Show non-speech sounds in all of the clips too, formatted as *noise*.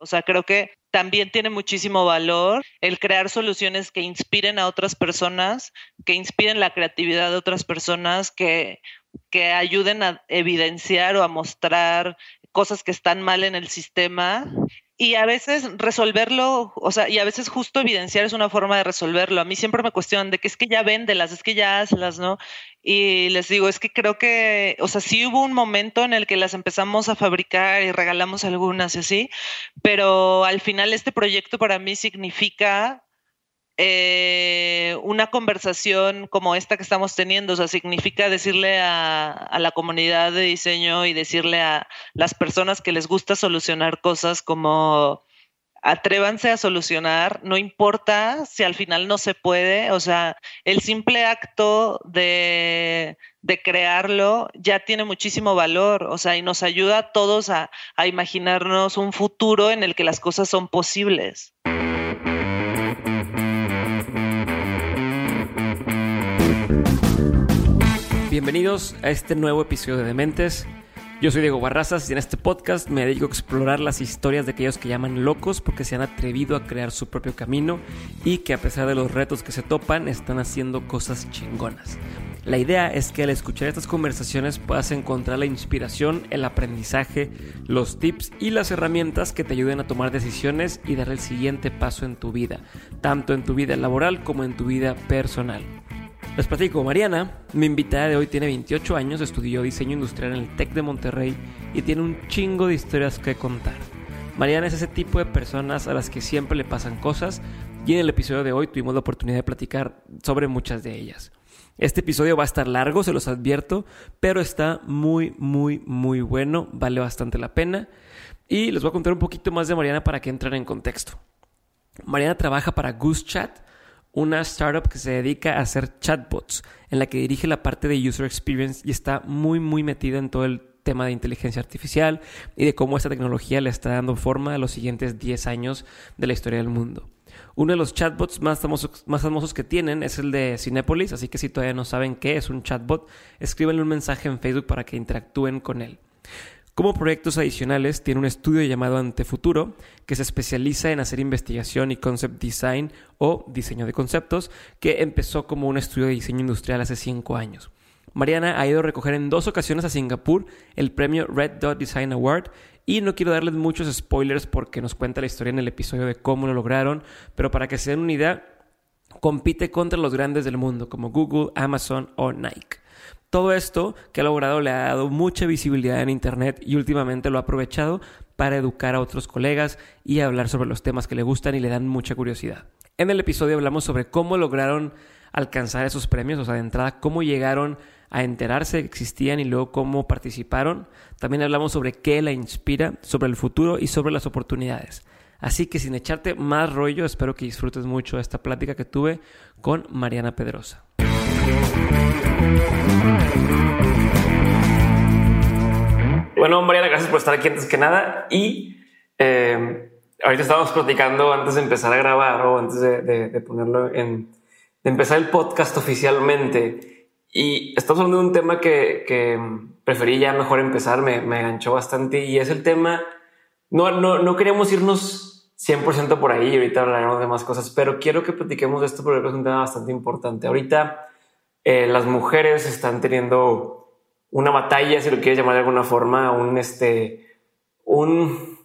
O sea, creo que también tiene muchísimo valor el crear soluciones que inspiren a otras personas, que inspiren la creatividad de otras personas, que, que ayuden a evidenciar o a mostrar cosas que están mal en el sistema y a veces resolverlo, o sea, y a veces justo evidenciar es una forma de resolverlo. A mí siempre me cuestionan de que es que ya véndelas, es que ya hazlas, ¿no? Y les digo, es que creo que, o sea, sí hubo un momento en el que las empezamos a fabricar y regalamos algunas y así, pero al final este proyecto para mí significa eh, una conversación como esta que estamos teniendo, o sea, significa decirle a, la comunidad de diseño y decirle a las personas que les gusta solucionar cosas como atrévanse a solucionar, no importa si al final no se puede, o sea, el simple acto de, crearlo ya tiene muchísimo valor, o sea, y nos ayuda a todos a imaginarnos un futuro en el que las cosas son posibles. Bienvenidos a este nuevo episodio de Dementes. Yo soy Diego Barrazas y en este podcast me dedico a explorar las historias de aquellos que llaman locos porque se han atrevido a crear su propio camino y que a pesar de los retos que se topan están haciendo cosas chingonas. La idea es que al escuchar estas conversaciones puedas encontrar la inspiración, el aprendizaje, los tips y las herramientas que te ayuden a tomar decisiones y dar el siguiente paso en tu vida, tanto en tu vida laboral como en tu vida personal. Les platico, Mariana, mi invitada de hoy tiene 28 años, estudió diseño industrial en el TEC de Monterrey y tiene un chingo de historias que contar. Mariana es ese tipo de personas a las que siempre le pasan cosas y en el episodio de hoy tuvimos la oportunidad de platicar sobre muchas de ellas. Este episodio va a estar largo, se los advierto, pero está muy, muy, muy bueno, vale bastante la pena. Y les voy a contar un poquito más de Mariana para que entren en contexto. Mariana trabaja para Goose Chat, una startup que se dedica a hacer chatbots, en la que dirige la parte de user experience y está muy, muy metida en todo el tema de inteligencia artificial y de cómo esta tecnología le está dando forma a los siguientes 10 años de la historia del mundo. Uno de los chatbots más famosos, más famosos que tienen es el de Cinepolis, así que si todavía no saben qué es un chatbot, escríbanle un mensaje en Facebook para que interactúen con él. Como proyectos adicionales, tiene un estudio llamado Antefuturo, que se especializa en hacer investigación y concept design o diseño de conceptos, que empezó como un estudio de diseño industrial hace cinco años. Mariana ha ido a recoger en dos ocasiones a Singapur el premio Red Dot Design Award y no quiero darles muchos spoilers porque nos cuenta la historia en el episodio de cómo lo lograron, pero para que se den una idea, compite contra los grandes del mundo como Google, Amazon o Nike. Todo esto que ha logrado le ha dado mucha visibilidad en Internet y últimamente lo ha aprovechado para educar a otros colegas y hablar sobre los temas que le gustan y le dan mucha curiosidad. En el episodio hablamos sobre cómo lograron alcanzar esos premios, o sea, de entrada, cómo llegaron a enterarse que existían y luego cómo participaron. También hablamos sobre qué la inspira, sobre el futuro y sobre las oportunidades. Así que sin echarte más rollo, espero que disfrutes mucho esta plática que tuve con Mariana Pedrosa. Bueno, Mariana, gracias por estar aquí antes que nada. Y eh, ahorita estábamos platicando antes de empezar a grabar o antes de, ponerlo en, de empezar el podcast oficialmente. Y estamos hablando de un tema que, preferí ya mejor empezar, me, me enganchó bastante y es el tema. No, no, no queríamos irnos 100% por ahí y ahorita hablaremos de más cosas, pero quiero que platiquemos de esto porque es un tema bastante importante. Ahorita eh, las mujeres están teniendo una batalla, si lo quieres llamar de alguna forma, un, este, un,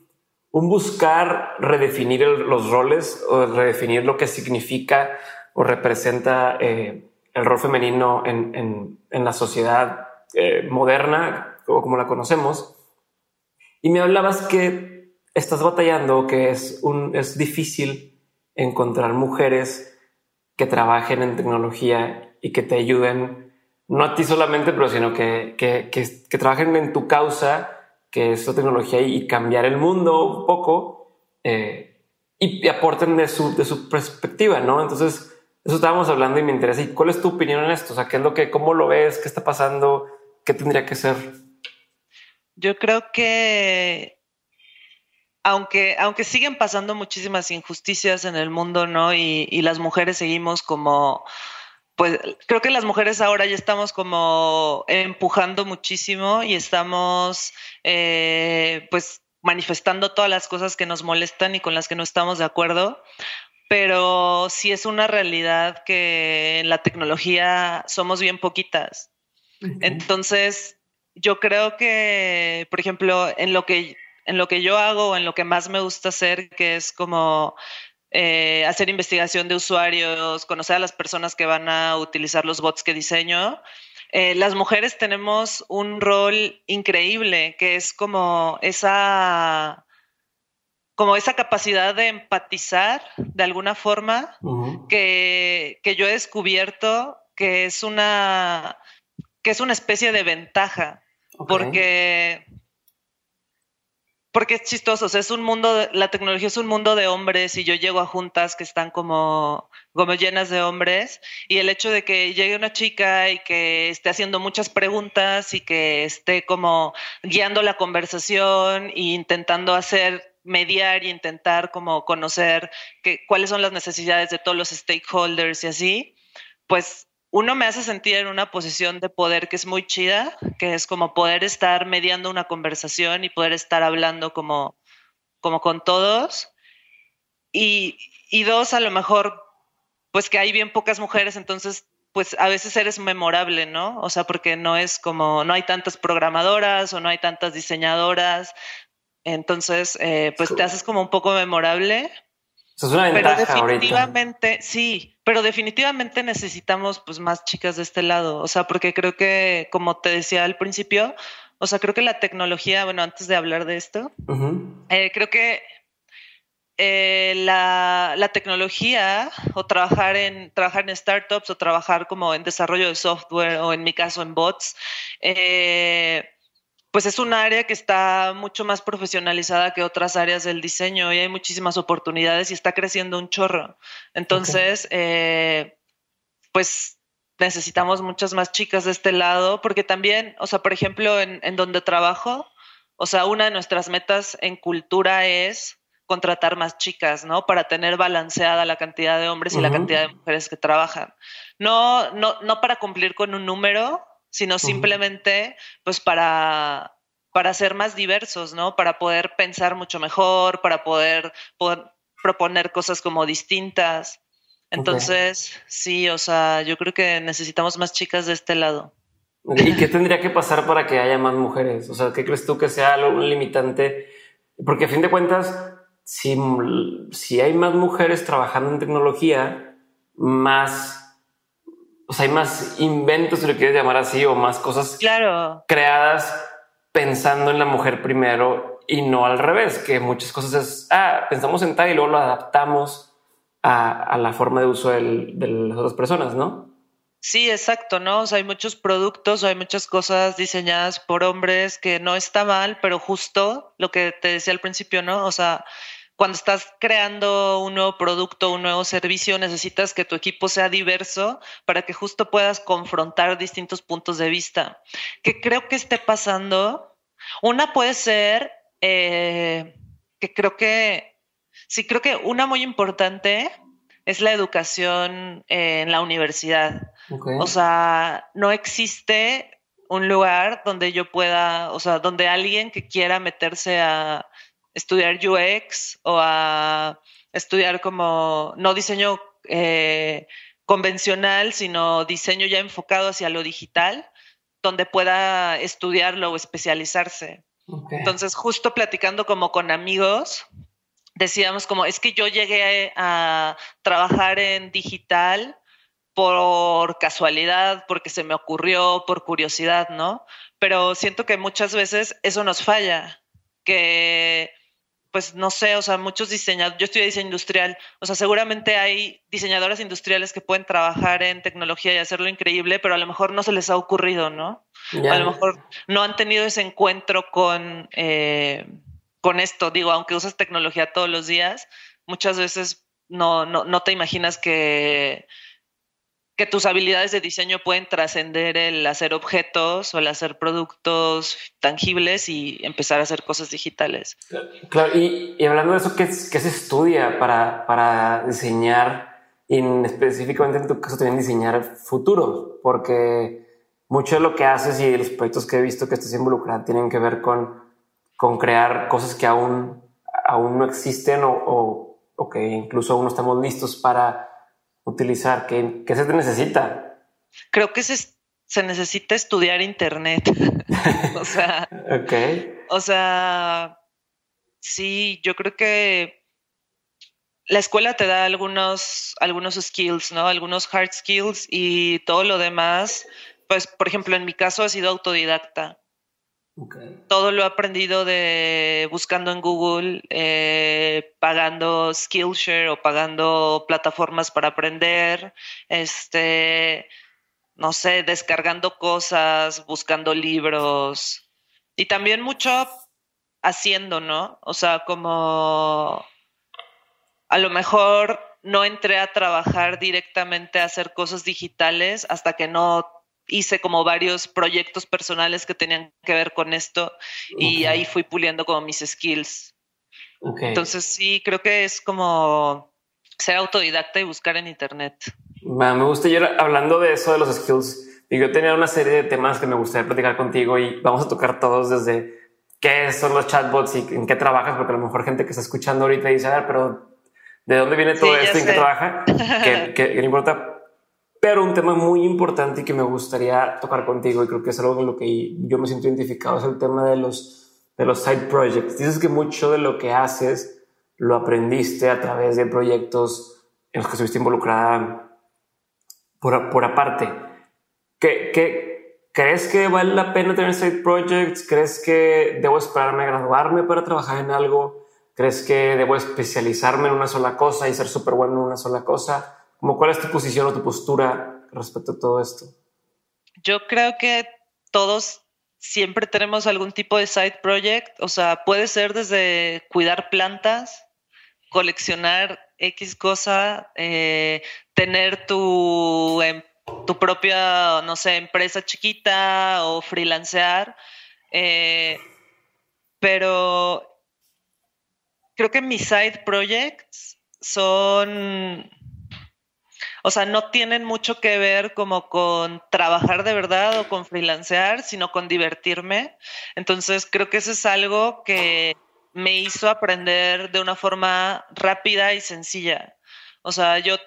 un buscar redefinir los roles o redefinir lo que significa o representa eh, el rol femenino en, en, en la sociedad eh, moderna o como la conocemos. Y me hablabas que estás batallando, que es, un, es difícil encontrar mujeres que trabajen en tecnología y que te ayuden no a ti solamente, pero sino que, que, que, trabajen en tu causa, que es la tecnología, y cambiar el mundo un poco eh, y, aporten de su, de su perspectiva, ¿no? Entonces, eso estábamos hablando y me interesa. ¿Y cuál es tu opinión en esto? O sea, ¿qué es lo que, cómo lo ves? ¿Qué está pasando? ¿Qué tendría que ser? Yo creo que aunque, aunque siguen pasando muchísimas injusticias en el mundo, ¿no? Y, y las mujeres seguimos como pues creo que las mujeres ahora ya estamos como empujando muchísimo y estamos eh, pues manifestando todas las cosas que nos molestan y con las que no estamos de acuerdo, pero sí es una realidad que en la tecnología somos bien poquitas. Entonces, yo creo que, por ejemplo, en lo que, en lo que yo hago, en lo que más me gusta hacer, que es como eh, hacer investigación de usuarios, conocer a las personas que van a utilizar los bots que diseño, eh, las mujeres tenemos un rol increíble, que es como esa, como esa capacidad de empatizar de alguna forma que, que, yo he descubierto que es una, que es una especie de ventaja, porque porque es chistoso, es un mundo, la tecnología es un mundo de hombres y yo llego a juntas que están como, llenas de hombres y el hecho de que llegue una chica y que esté haciendo muchas preguntas y que esté como guiando la conversación e intentando hacer mediar y intentar como conocer cuáles son las necesidades de todos los stakeholders y así, pues uno me hace sentir en una posición de poder que es muy chida, que es como poder estar mediando una conversación y poder estar hablando como, como con todos. Y, y dos, a lo mejor, pues que hay bien pocas mujeres, entonces pues a veces eres memorable, ¿no? O sea, porque no es como, no hay tantas programadoras o no hay tantas diseñadoras, entonces, eh, pues te haces como un poco memorable, eso es una ventaja pero definitivamente, sí, pero definitivamente necesitamos pues más chicas de este lado, o sea, porque creo que, como te decía al principio, o sea, creo que la tecnología, bueno, antes de hablar de esto, eh, creo que eh, la, la, tecnología o trabajar en, trabajar en startups o trabajar como en desarrollo de software o en mi caso en bots, eh, pues es un área que está mucho más profesionalizada que otras áreas del diseño y hay muchísimas oportunidades y está creciendo un chorro. Entonces, eh, pues necesitamos muchas más chicas de este lado, porque también, o sea, por ejemplo, en, donde trabajo, o sea, una de nuestras metas en cultura es contratar más chicas, ¿no? Para tener balanceada la cantidad de hombres y la cantidad de mujeres que trabajan. No, no, no para cumplir con un número, sino simplemente pues para, para ser más diversos, ¿no? Para poder pensar mucho mejor, para poder, proponer cosas como distintas. Entonces, sí, o sea, yo creo que necesitamos más chicas de este lado. ¿Y qué tendría que pasar para que haya más mujeres? O sea, ¿qué crees tú que sea algo limitante? Porque a fin de cuentas, si, si hay más mujeres trabajando en tecnología, más o sea, hay más inventos, si lo quieres llamar así, o más cosas creadas pensando en la mujer primero y no al revés, que muchas cosas es, ah, pensamos en tal y luego lo adaptamos a, la forma de uso de las otras personas, ¿no? Sí, exacto, ¿no? O sea, hay muchos productos o hay muchas cosas diseñadas por hombres que no está mal, pero justo lo que te decía al principio, ¿no? O sea, cuando estás creando un nuevo producto, un nuevo servicio, necesitas que tu equipo sea diverso para que justo puedas confrontar distintos puntos de vista. ¿Qué creo que esté pasando? Una puede ser eh, que creo que, sí, creo que una muy importante es la educación en la universidad. O sea, no existe un lugar donde yo pueda, o sea, donde alguien que quiera meterse a estudiar UX o a estudiar como no diseño eh, convencional, sino diseño ya enfocado hacia lo digital, donde pueda estudiarlo o especializarse. Entonces, justo platicando como con amigos, decíamos como, es que yo llegué a trabajar en digital por casualidad, porque se me ocurrió, por curiosidad, ¿no? Pero siento que muchas veces eso nos falla, que pues no sé, o sea, muchos diseñadores, yo estudié diseño industrial, o sea, seguramente hay diseñadoras industriales que pueden trabajar en tecnología y hacerlo increíble, pero a lo mejor no se les ha ocurrido, ¿no? A lo mejor no han tenido ese encuentro con, eh, con esto. Digo, aunque usas tecnología todos los días, muchas veces no, no, no te imaginas que que tus habilidades de diseño pueden trascender el hacer objetos o el hacer productos tangibles y empezar a hacer cosas digitales. Claro, y, hablando de eso, ¿qué, se estudia para, para diseñar, y específicamente en tu caso también diseñar futuros? Porque mucho de lo que haces y los proyectos que he visto que estás involucrada tienen que ver con con crear cosas que aún, aún no existen o, o, que incluso aún no estamos listos para utilizar? ¿Qué, qué se necesita? Creo que se, se necesita estudiar Internet. *laughs* o sea, *laughs* okay. o sea, sí, yo creo que la escuela te da algunos, algunos skills, ¿no? Algunos hard skills y todo lo demás, pues, por ejemplo, en mi caso ha sido autodidacta. Todo lo he aprendido de buscando en Google, eh, pagando Skillshare o pagando plataformas para aprender, este, no sé, descargando cosas, buscando libros y también mucho haciendo, ¿no? O sea, como a lo mejor no entré a trabajar directamente a hacer cosas digitales hasta que no hice como varios proyectos personales que tenían que ver con esto y ahí fui puliendo como mis skills. Entonces sí, creo que es como ser autodidacta y buscar en internet. Me gusta yo hablando de eso de los skills. Y yo tenía una serie de temas que me gustaría platicar contigo y vamos a tocar todos desde qué son los chatbots y en qué trabajas, porque a lo mejor gente que está escuchando ahorita dice, a ver, pero ¿de dónde viene todo esto y en qué trabaja? ¿Qué, *laughs* importa? Pero un tema muy importante y que me gustaría tocar contigo y creo que es algo en lo que yo me siento identificado es el tema de los, de los side projects. Dices que mucho de lo que haces lo aprendiste a través de proyectos en los que estuviste involucrada por, por aparte. ¿Qué, qué, ¿Crees que vale la pena tener side projects? ¿Crees que debo esperarme a graduarme para trabajar en algo? ¿Crees que debo especializarme en una sola cosa y ser súper bueno en una sola cosa? ¿Cómo, ¿Cuál es tu posición o tu postura respecto a todo esto? Yo creo que todos siempre tenemos algún tipo de side project, o sea, puede ser desde cuidar plantas, coleccionar X cosa, eh, tener tu, em, tu propia, no sé, empresa chiquita o freelancear. Eh, pero creo que mis side projects son, o sea, no tienen mucho que ver como con trabajar de verdad o con freelancear, sino con divertirme. Entonces creo que eso es algo que me hizo aprender de una forma rápida y sencilla. O sea, yo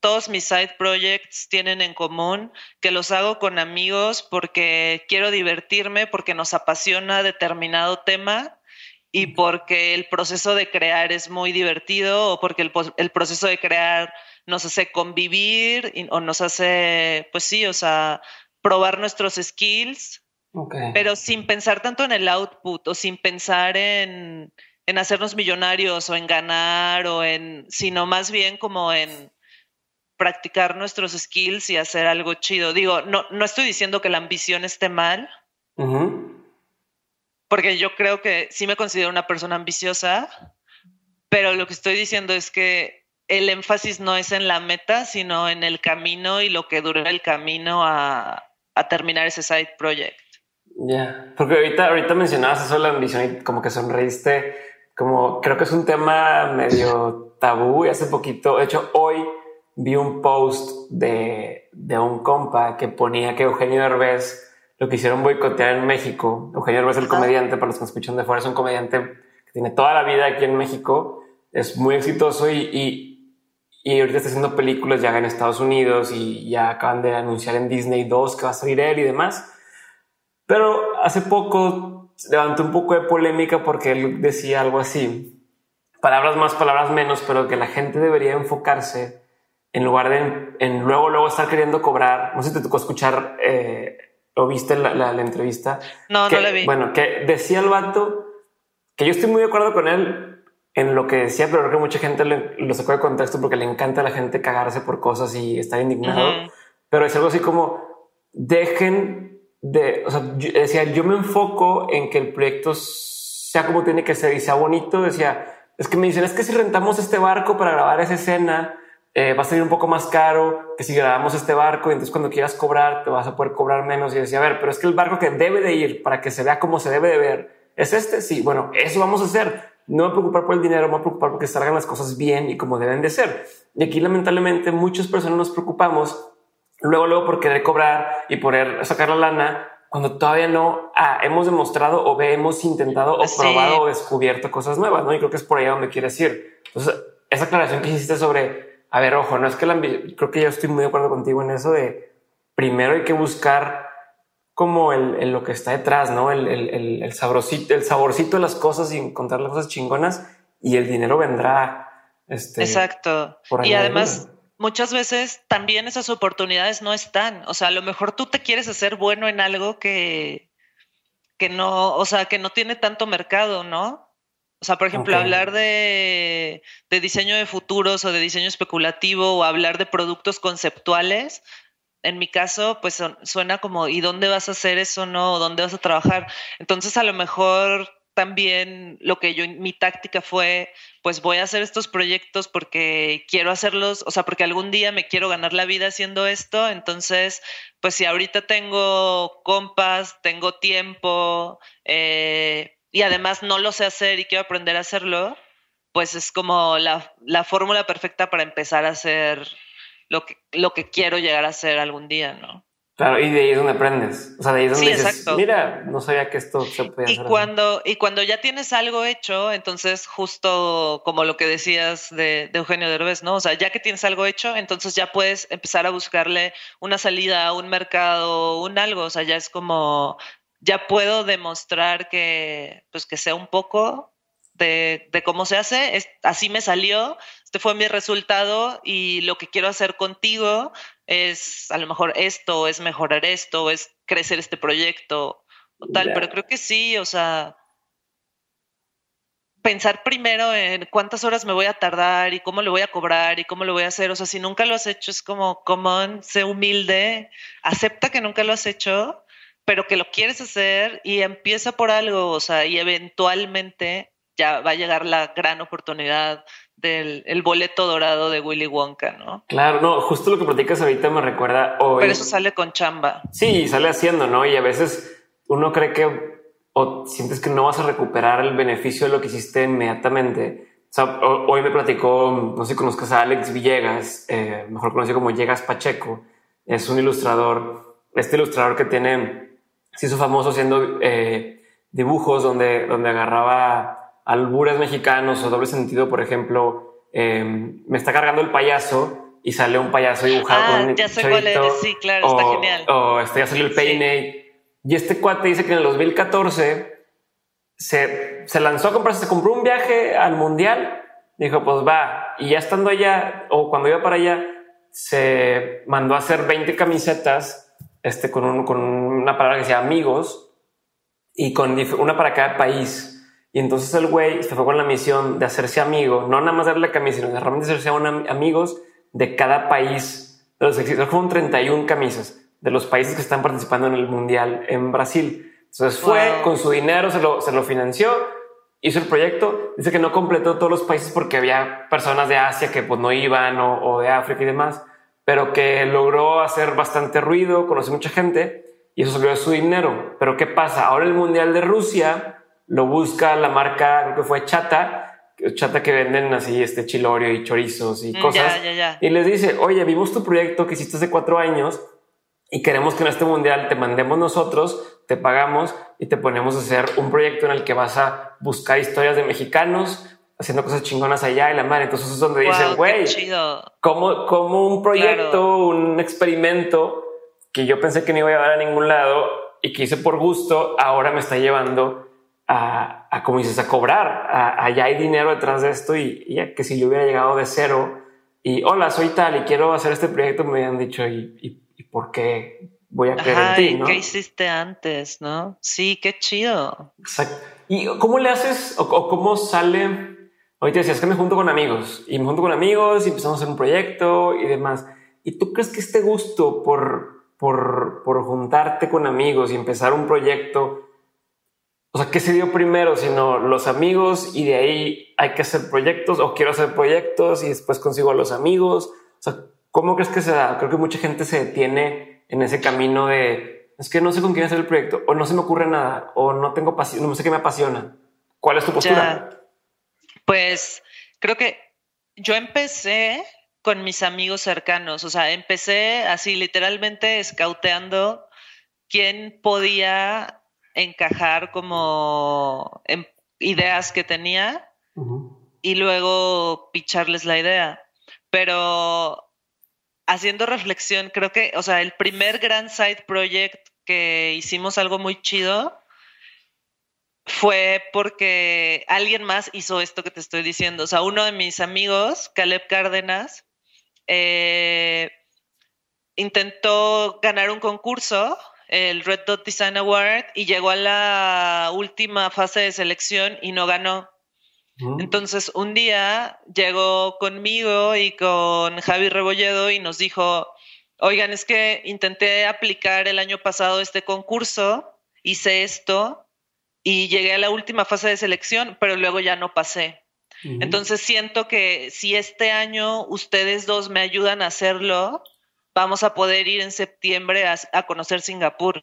todos mis side projects tienen en común que los hago con amigos porque quiero divertirme, porque nos apasiona determinado tema y porque el proceso de crear es muy divertido o porque el, proceso de crear nos hace convivir o nos hace, pues sí, o sea, probar nuestros skills pero sin pensar tanto en el output o sin pensar en, en, hacernos millonarios o en ganar o en, sino más bien como en practicar nuestros skills y hacer algo chido. Digo, no, no estoy diciendo que la ambición esté mal, porque yo creo que sí me considero una persona ambiciosa, pero lo que estoy diciendo es que el énfasis no es en la meta, sino en el camino y lo que dura el camino a, a terminar ese side project. Ya, porque ahorita, ahorita mencionabas eso de la ambición y como que sonreíste, como creo que es un tema medio tabú y hace poquito, de hecho hoy vi un post de, de un compa que ponía que Eugenio Derbez lo quisieron boicotear en México. Eugenio Derbez, el comediante, para los que me escuchan de fuera, es un comediante que tiene toda la vida aquí en México, es muy exitoso y, y, y ahorita está haciendo películas ya en Estados Unidos y ya acaban de anunciar en Disney 2 que va a salir él y demás. Pero hace poco levantó un poco de polémica porque él decía algo así, palabras más, palabras menos, pero que la gente debería enfocarse en lugar de en, luego, luego estar queriendo cobrar. No sé si te tocó escuchar eh, o viste la, la, entrevista. No, no la vi. Bueno, que decía el vato que yo estoy muy de acuerdo con él en lo que decía, pero creo que mucha gente lo, sacó de contexto porque le encanta a la gente cagarse por cosas y estar indignado. Pero es algo así como dejen de, o sea, yo, decía, yo me enfoco en que el proyecto sea como tiene que ser y sea bonito. Decía, es que me dicen, es que si rentamos este barco para grabar esa escena, eh, va a salir un poco más caro que si grabamos este barco y entonces cuando quieras cobrar te vas a poder cobrar menos. Y decía, a ver, pero es que el barco que debe de ir para que se vea como se debe de ver es este. Sí, bueno, eso vamos a hacer. No me preocupar por el dinero, me preocupar porque salgan las cosas bien y como deben de ser. Y aquí lamentablemente muchas personas nos preocupamos luego, luego por querer cobrar y poder sacar la lana cuando todavía no ah, hemos demostrado o hemos intentado o probado o descubierto cosas nuevas, ¿no? Y creo que es por ahí donde quieres ir. Entonces, esa aclaración que hiciste sobre, a ver, ojo, no es que la creo que yo estoy muy de acuerdo contigo en eso de primero hay que buscar como el, lo que está detrás, ¿no? El, el, el, saborcito, el saborcito de las cosas y encontrar las cosas chingonas y el dinero vendrá. Este, Exacto. y además, muchas veces también esas oportunidades no están. O sea, a lo mejor tú te quieres hacer bueno en algo que, que no, o sea, que no tiene tanto mercado, ¿no? O sea, por ejemplo, hablar de, de, diseño de futuros o de diseño especulativo o hablar de productos conceptuales, en mi caso, pues suena como, ¿y dónde vas a hacer eso, no? ¿Dónde vas a trabajar? Entonces, a lo mejor también lo que yo, mi táctica fue, pues voy a hacer estos proyectos porque quiero hacerlos, o sea, porque algún día me quiero ganar la vida haciendo esto, entonces, pues si ahorita tengo compas, tengo tiempo eh, y además no lo sé hacer y quiero aprender a hacerlo, pues es como la, la fórmula perfecta para empezar a hacer lo que, lo que quiero llegar a hacer algún día, ¿no? Claro, y de ahí es donde aprendes. O sea, de ahí es donde dices, mira, no sabía que esto se podía y Cuando, y cuando ya tienes algo hecho, entonces justo como lo que decías de, de, Eugenio Derbez, ¿no? O sea, ya que tienes algo hecho, entonces ya puedes empezar a buscarle una salida, un mercado, un algo. O sea, ya es como, ya puedo demostrar que, pues que sea un poco de, de cómo se hace. Es, así me salió, este fue mi resultado y lo que quiero hacer contigo es a lo mejor esto, es mejorar esto, es crecer este proyecto o tal, pero creo que sí, o sea, pensar primero en cuántas horas me voy a tardar y cómo lo voy a cobrar y cómo lo voy a hacer, o sea, si nunca lo has hecho es como, come sé humilde, acepta que nunca lo has hecho, pero que lo quieres hacer y empieza por algo, o sea, y eventualmente ya va a llegar la gran oportunidad del el boleto dorado de Willy Wonka, ¿no? Claro, no, justo lo que platicas ahorita me recuerda hoy. Pero eso sale con chamba. Sí, sale haciendo, ¿no? Y a veces uno cree que o sientes que no vas a recuperar el beneficio de lo que hiciste inmediatamente. O sea, hoy me platicó, no sé si conozcas a Alex Villegas, eh, mejor conocido como Llegas Pacheco. Es un ilustrador, este ilustrador que tiene, se hizo famoso haciendo eh, dibujos donde, donde agarraba albures mexicanos o doble sentido, por ejemplo, em, me está cargando el payaso y sale un payaso dibujado ah, con ya sé cuál es. sí, claro, está genial. O este, ya salió el peine. Y este cuate dice que en el 2014 se, se lanzó a comprarse, se compró un viaje al mundial. Dijo, pues va. Y ya estando allá, o cuando iba para allá, se mandó a hacer 20 camisetas este, con, un, con una palabra que se llama amigos y con una para cada país. Y entonces el güey se fue con la misión de hacerse amigo, no nada más darle la camisa, sino de realmente hacerse amigos de cada país. De los fueron 31 camisas de los países que están participando en el mundial en Brasil. Entonces fue con su dinero, se lo, se lo financió, hizo el proyecto. Dice que no completó todos los países porque había personas de Asia que pues no iban o, o de África y demás, pero que logró hacer bastante ruido, conoció mucha gente y eso salió de su dinero. Pero ¿qué pasa? Ahora el mundial de Rusia lo busca la marca, creo que fue Chata, Chata que venden así este chilorio y chorizos y mm, cosas. Y les dice, oye, vimos tu proyecto que hiciste hace cuatro años y queremos que en este mundial te mandemos nosotros, te pagamos y te ponemos a hacer un proyecto en el que vas a buscar historias de mexicanos haciendo cosas chingonas allá y la madre. Entonces es donde dicen, güey, como, como un proyecto, un experimento que yo pensé que no iba a llevar a ningún lado y que hice por gusto, ahora me está llevando a, a como dices, a cobrar. allá hay dinero detrás de esto y, ya que si yo hubiera llegado de cero y hola, soy tal y quiero hacer este proyecto, me habían dicho, ¿y, y, por qué voy a creer en ti? ¿no? ¿Qué hiciste antes? ¿No? Sí, qué chido. Exacto. ¿Y cómo le haces o, cómo sale? Ahorita decías que me junto con amigos y me junto con amigos y empezamos a hacer un proyecto y demás. ¿Y tú crees que este gusto por, por, por juntarte con amigos y empezar un proyecto o sea, ¿qué se dio primero? Sino los amigos y de ahí hay que hacer proyectos o quiero hacer proyectos y después consigo a los amigos. O sea, ¿cómo crees que se da? Creo que mucha gente se detiene en ese camino de es que no sé con quién hacer el proyecto o no se me ocurre nada o no tengo pasión, no sé qué me apasiona. ¿Cuál es tu postura? Pues creo que yo empecé con mis amigos cercanos, o sea, empecé así literalmente escauteando quién podía encajar como en ideas que tenía y luego picharles la idea. Pero haciendo reflexión, creo que, o sea, el primer gran side project que hicimos algo muy chido fue porque alguien más hizo esto que te estoy diciendo. O sea, uno de mis amigos, Caleb Cárdenas, eh, intentó ganar un concurso, el Red Dot Design Award, y llegó a la última fase de selección y no ganó. Mm. Entonces, un día llegó conmigo y con Javi Rebolledo y nos dijo, oigan, es que intenté aplicar el año pasado este concurso, hice esto y llegué a la última fase de selección, pero luego ya no pasé. Entonces siento que si este año ustedes dos me ayudan a hacerlo, vamos a poder ir en septiembre a, conocer Singapur.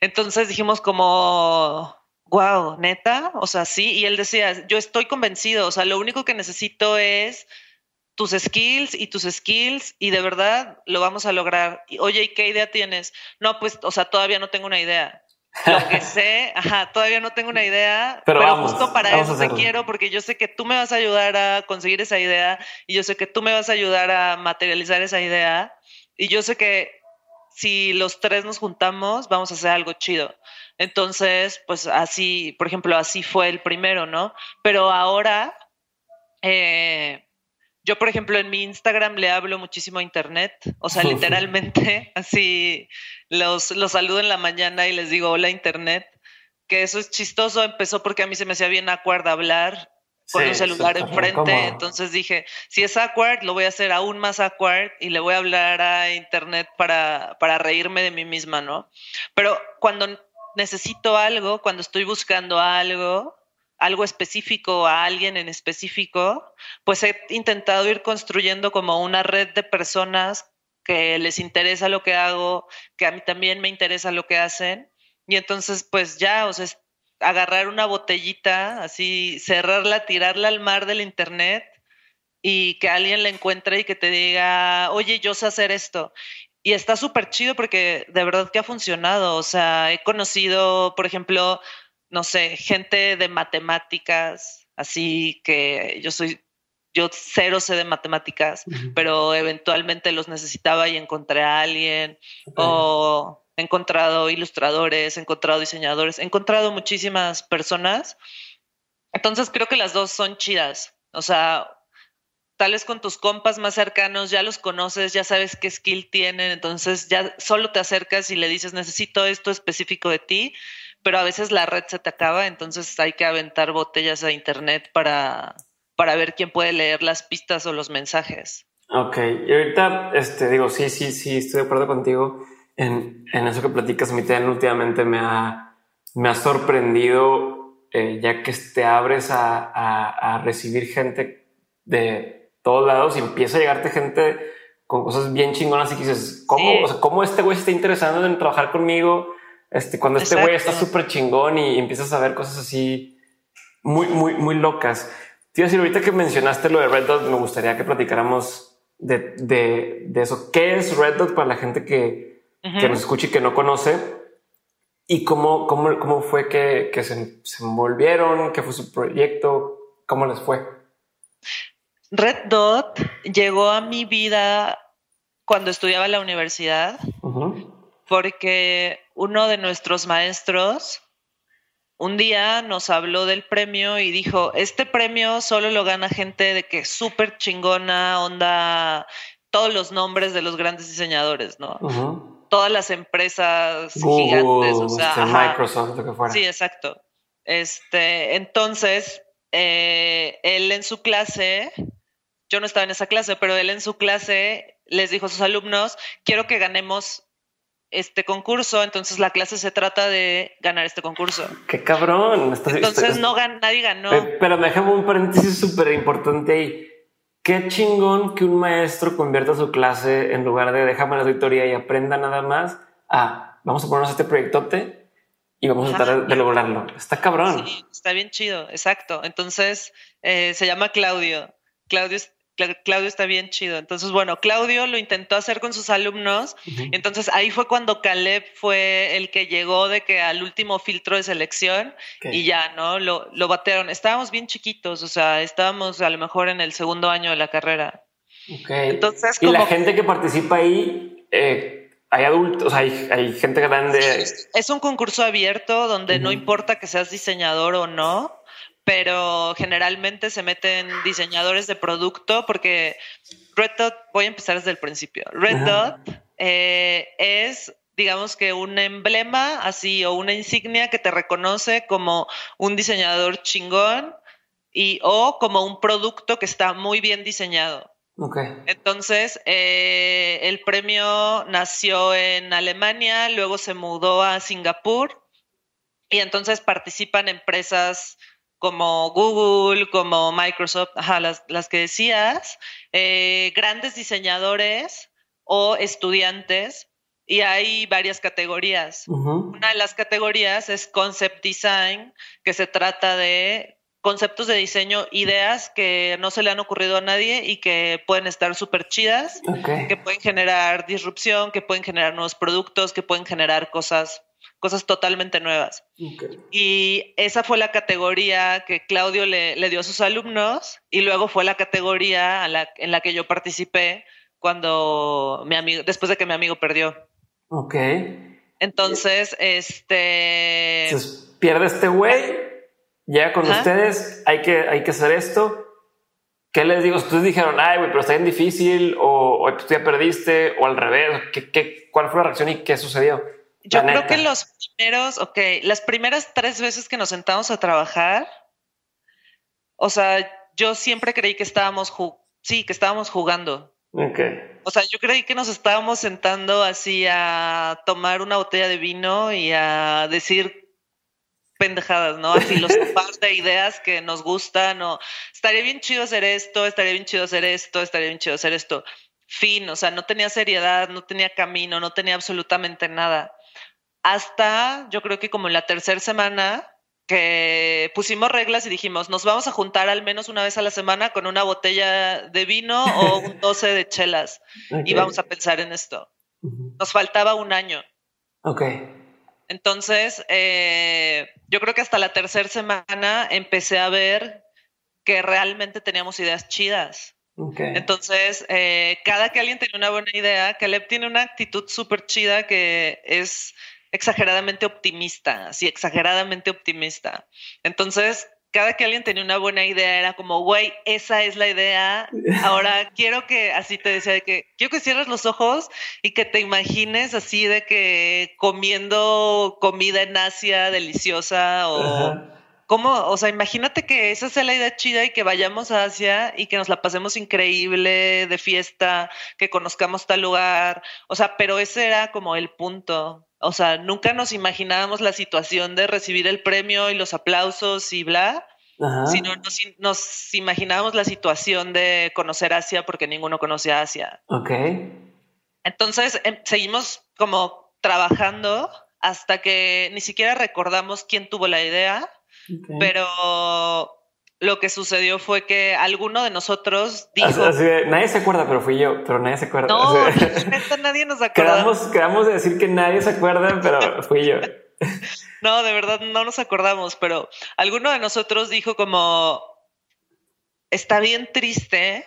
Entonces dijimos como, wow, neta, o sea, sí, y él decía, yo estoy convencido, o sea, lo único que necesito es tus skills y tus skills y de verdad lo vamos a lograr. Oye, ¿y qué idea tienes? No, pues, o sea, todavía no tengo una idea lo que *laughs* sé, ajá, todavía no tengo una idea, pero, justo para eso te quiero, porque yo sé que tú me vas a ayudar a conseguir esa idea y yo sé que tú me vas a ayudar a materializar esa idea y yo sé que si los tres nos juntamos, vamos a hacer algo chido. Entonces, pues así, por ejemplo, así fue el primero, ¿no? Pero ahora, eh, yo, por ejemplo, en mi Instagram le hablo muchísimo a Internet, o sea, *laughs* literalmente, así los, los saludo en la mañana y les digo hola Internet, que eso es chistoso, empezó porque a mí se me hacía bien acuerdo hablar con un celular enfrente, entonces dije, si es awkward, lo voy a hacer aún más awkward y le voy a hablar a Internet para, para reírme de mí misma, ¿no? Pero cuando necesito algo, cuando estoy buscando algo, algo específico a alguien en específico, pues he intentado ir construyendo como una red de personas que les interesa lo que hago, que a mí también me interesa lo que hacen. Y entonces, pues ya, o sea, agarrar una botellita, así, cerrarla, tirarla al mar del Internet y que alguien la encuentre y que te diga, oye, yo sé hacer esto. Y está súper chido porque de verdad que ha funcionado. O sea, he conocido, por ejemplo, no sé, gente de matemáticas, así que yo soy, yo cero sé de matemáticas, pero eventualmente los necesitaba y encontré a alguien, o he encontrado ilustradores, he encontrado diseñadores, he encontrado muchísimas personas. Entonces creo que las dos son chidas. O sea, tal vez con tus compas más cercanos ya los conoces, ya sabes qué skill tienen, entonces ya solo te acercas y le dices, necesito esto específico de ti pero a veces la red se te acaba, entonces hay que aventar botellas a internet para, para ver quién puede leer las pistas o los mensajes. Ok, y ahorita, este, digo, sí, sí, sí, estoy de acuerdo contigo en, en eso que platicas. Mi tema últimamente me ha, me ha sorprendido, eh, ya que te abres a, a, a, recibir gente de todos lados y empieza a llegarte gente con cosas bien chingonas y dices, ¿cómo, o sea, ¿cómo este güey se está interesando en trabajar conmigo? Este, cuando este güey está súper chingón y empiezas a ver cosas así muy, muy, muy locas. Te iba a decir, ahorita que mencionaste lo de Red Dot, me gustaría que platicáramos de, de, de eso. ¿Qué es Red Dot para la gente que, que nos escucha y que no conoce? ¿Y cómo, cómo, cómo fue que, que se, se, envolvieron? ¿Qué fue su proyecto? ¿Cómo les fue? Red Dot llegó a mi vida cuando estudiaba en la universidad, porque uno de nuestros maestros un día nos habló del premio y dijo, este premio solo lo gana gente de que súper chingona, onda, todos los nombres de los grandes diseñadores, ¿no? Todas las empresas gigantes, o sea, este, Microsoft, lo que fuera. Sí, exacto. Este, entonces, eh, él en su clase, yo no estaba en esa clase, pero él en su clase les dijo a sus alumnos, quiero que ganemos este concurso, entonces la clase se trata de ganar este concurso. ¡Qué cabrón! entonces no nadie ganó. Pero, me déjame un paréntesis súper importante ahí. Qué chingón que un maestro convierta su clase en lugar de déjame la auditoría y aprenda nada más a vamos a ponernos este proyectote y vamos a tratar de lograrlo. Está cabrón. Sí, está bien chido, exacto. Entonces eh, se llama Claudio. Claudio Claudio está bien chido. Entonces, bueno, Claudio lo intentó hacer con sus alumnos. Entonces, ahí fue cuando Caleb fue el que llegó de que al último filtro de selección y ya, ¿no? Lo, lo batearon. Estábamos bien chiquitos, o sea, estábamos a lo mejor en el segundo año de la carrera. Ok. Entonces, y la gente que participa ahí, eh, hay adultos, hay, hay gente grande. Es un concurso abierto donde no importa que seas diseñador o no pero generalmente se meten diseñadores de producto porque Red Dot, voy a empezar desde el principio, Red Dot eh, es digamos que un emblema así o una insignia que te reconoce como un diseñador chingón y o como un producto que está muy bien diseñado. Okay. Entonces, eh, el premio nació en Alemania, luego se mudó a Singapur y entonces participan empresas como Google, como Microsoft, las, que decías, eh, grandes diseñadores o estudiantes, y hay varias categorías. Una de las categorías es Concept Design, que se trata de conceptos de diseño, ideas que no se le han ocurrido a nadie y que pueden estar súper chidas, que pueden generar disrupción, que pueden generar nuevos productos, que pueden generar cosas cosas totalmente nuevas. Y esa fue la categoría que Claudio le, dio a sus alumnos y luego fue la categoría en la que yo participé cuando mi amigo, después de que mi amigo perdió. Ok. Entonces, este... pierde este güey, llega con ustedes, hay que, hay que hacer esto. ¿Qué les digo? Ustedes dijeron, ay, güey, pero está bien difícil, o, tú ya perdiste, o al revés. ¿Qué, qué, cuál fue la reacción y qué sucedió? Yo creo que los primeros, ok, las primeras tres veces que nos sentamos a trabajar, o sea, yo siempre creí que estábamos, sí, que estábamos jugando. Ok. O sea, yo creí que nos estábamos sentando así a tomar una botella de vino y a decir pendejadas, ¿no? A filosofar *laughs* de ideas que nos gustan o estaría bien chido hacer esto, estaría bien chido hacer esto, estaría bien chido hacer esto. Fin, o sea, no tenía seriedad, no tenía camino, no tenía absolutamente nada hasta yo creo que como en la tercera semana que pusimos reglas y dijimos, nos vamos a juntar al menos una vez a la semana con una botella de vino o un *laughs* 12 de chelas y vamos a pensar en esto. Nos faltaba un año. Ok. Entonces, eh, yo creo que hasta la tercera semana empecé a ver que realmente teníamos ideas chidas. Okay. Entonces, eh, cada que alguien tiene una buena idea, Caleb tiene una actitud súper chida que es exageradamente optimista, así exageradamente optimista. Entonces, cada que alguien tenía una buena idea era como, güey, esa es la idea. Ahora *laughs* quiero que, así te decía, de que quiero que cierres los ojos y que te imagines así de que comiendo comida en Asia deliciosa o... ¿Cómo? O sea, imagínate que esa sea la idea chida y que vayamos a Asia y que nos la pasemos increíble de fiesta, que conozcamos tal lugar. O sea, pero ese era como el punto. O sea, nunca nos imaginábamos la situación de recibir el premio y los aplausos y bla, sino nos, imaginábamos la situación de conocer Asia porque ninguno conocía Asia. Ok. Entonces em, seguimos como trabajando hasta que ni siquiera recordamos quién tuvo la idea, pero lo que sucedió fue que alguno de nosotros dijo. nadie se acuerda, pero fui yo, pero nadie se acuerda. No, *laughs* nadie nos acuerda. Quedamos, de decir que nadie se acuerda, pero fui yo. *laughs* No, de verdad no nos acordamos, pero alguno de nosotros dijo como. Está bien triste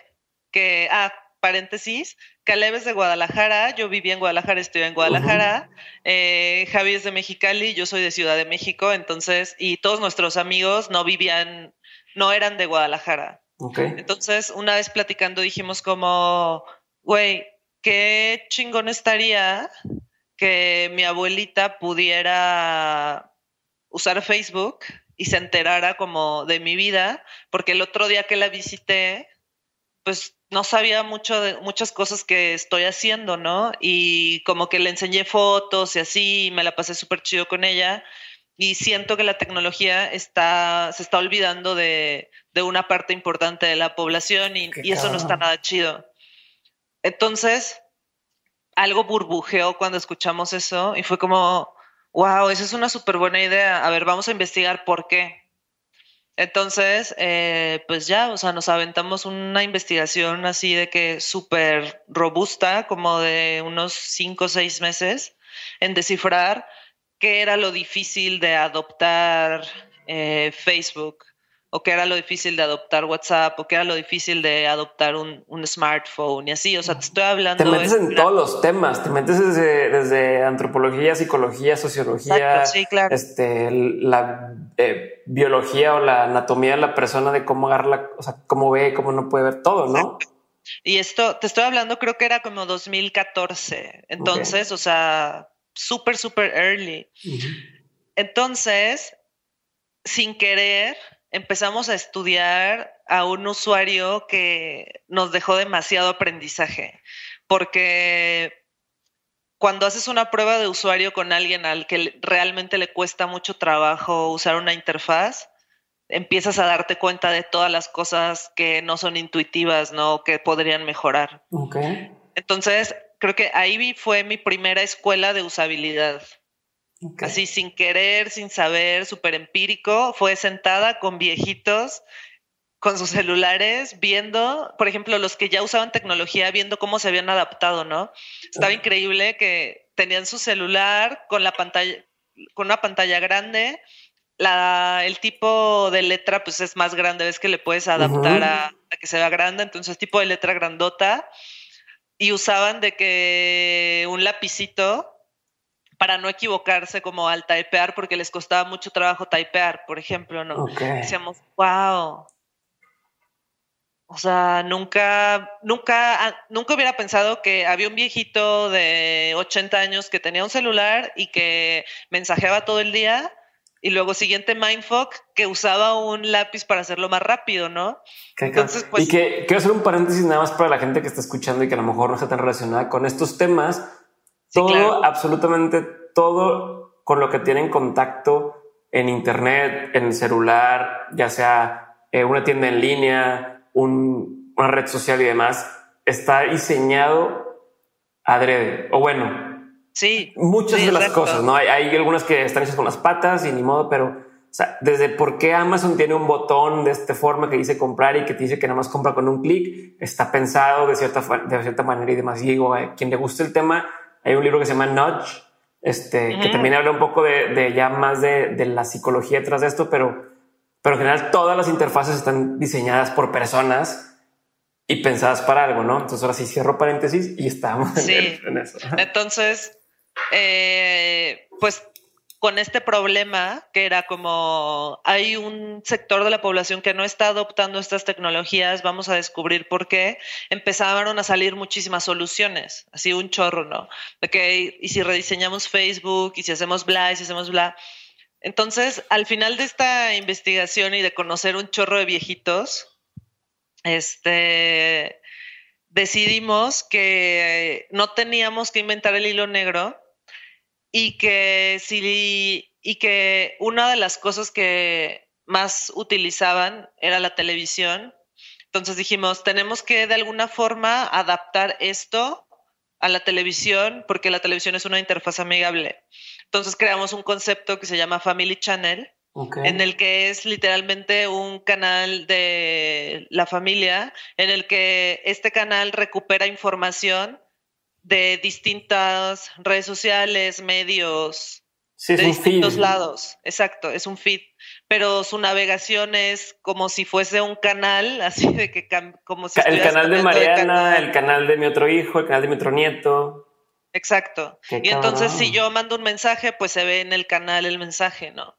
que. Ah, paréntesis, Caleb es de Guadalajara, yo viví en Guadalajara, estoy en Guadalajara, eh, Javi es de Mexicali, yo soy de Ciudad de México, entonces, y todos nuestros amigos no vivían no eran de Guadalajara. Entonces, una vez platicando dijimos como, güey, qué chingón estaría que mi abuelita pudiera usar Facebook y se enterara como de mi vida, porque el otro día que la visité, pues no sabía mucho de muchas cosas que estoy haciendo, ¿no? Y como que le enseñé fotos y así, y me la pasé súper chido con ella y siento que la tecnología está, se está olvidando de, una parte importante de la población y, eso no está nada chido. Entonces, algo burbujeó cuando escuchamos eso y fue como, wow, esa es una súper buena idea. A ver, vamos a investigar por qué. Entonces, eh, pues ya, o sea, nos aventamos una investigación así de que súper robusta, como de unos cinco o seis meses, en descifrar qué era lo difícil de adoptar eh, Facebook o qué era lo difícil de adoptar WhatsApp, o qué era lo difícil de adoptar un, smartphone y así. O sea, te estoy hablando. Te metes en todos los temas, te metes desde, antropología, psicología, sociología, este, la eh, biología o la anatomía de la persona, de cómo agarra o sea, cómo ve, cómo no puede ver todo, ¿no? Y esto, te estoy hablando, creo que era como 2014. Entonces, o sea, súper, súper early. Entonces, sin querer, empezamos a estudiar a un usuario que nos dejó demasiado aprendizaje, porque cuando haces una prueba de usuario con alguien al que realmente le cuesta mucho trabajo usar una interfaz, empiezas a darte cuenta de todas las cosas que no son intuitivas, ¿no? Que podrían mejorar. Entonces, creo que ahí fue mi primera escuela de usabilidad. Así sin querer, sin saber, súper empírico, fue sentada con viejitos con sus celulares, viendo, por ejemplo, los que ya usaban tecnología, viendo cómo se habían adaptado, ¿no? Estaba increíble que tenían su celular con la pantalla, con una pantalla grande, la, el tipo de letra pues es más grande, ves que le puedes adaptar a, a, que se vea grande, entonces tipo de letra grandota, y usaban de que un lapicito para no equivocarse como al typear, porque les costaba mucho trabajo typear, por ejemplo, ¿no? Decíamos, wow. O sea, nunca, nunca, ah, nunca hubiera pensado que había un viejito de 80 años que tenía un celular y que mensajeaba todo el día. Y luego siguiente Mindfuck que usaba un lápiz para hacerlo más rápido, ¿no? Entonces, pues. Y que quiero hacer un paréntesis nada más para la gente que está escuchando y que a lo mejor no está tan relacionada con estos temas todo, absolutamente todo con lo que tienen contacto en internet, en el celular, ya sea eh, una tienda en línea, una red social y demás, está diseñado adrede. O bueno, sí, muchas de las cosas, ¿no? Hay, hay, algunas que están hechas con las patas y ni modo, pero o sea, desde por qué Amazon tiene un botón de esta forma que dice comprar y que te dice que nada más compra con un clic, está pensado de cierta, de cierta manera y demás. Y digo, a quien le guste el tema, hay un libro que se llama Nudge, este, que también habla un poco de, ya más de, la psicología detrás de esto, pero, pero en general todas las interfaces están diseñadas por personas y pensadas para algo, ¿no? Entonces ahora sí cierro paréntesis y estamos *laughs* en, eso. Entonces, eh, pues con este problema que era como hay un sector de la población que no está adoptando estas tecnologías, vamos a descubrir por qué, empezaron a salir muchísimas soluciones, así un chorro, ¿no? De que, y si rediseñamos Facebook, y si hacemos bla, y si hacemos bla. Entonces, al final de esta investigación y de conocer un chorro de viejitos, este, decidimos que no teníamos que inventar el hilo negro, y que si y que una de las cosas que más utilizaban era la televisión. Entonces dijimos, tenemos que de alguna forma adaptar esto a la televisión porque la televisión es una interfaz amigable. Entonces creamos un concepto que se llama Family Channel, en el que es literalmente un canal de la familia, en el que este canal recupera información de distintas redes sociales, medios, de distintos lados. Exacto, es un feed. Pero su navegación es como si fuese un canal, *laughs* así de que como si el canal de Mariana, el canal de mi otro hijo, el canal de mi otro nieto. Exacto. y entonces si yo mando un mensaje, pues se ve en el canal el mensaje, ¿no?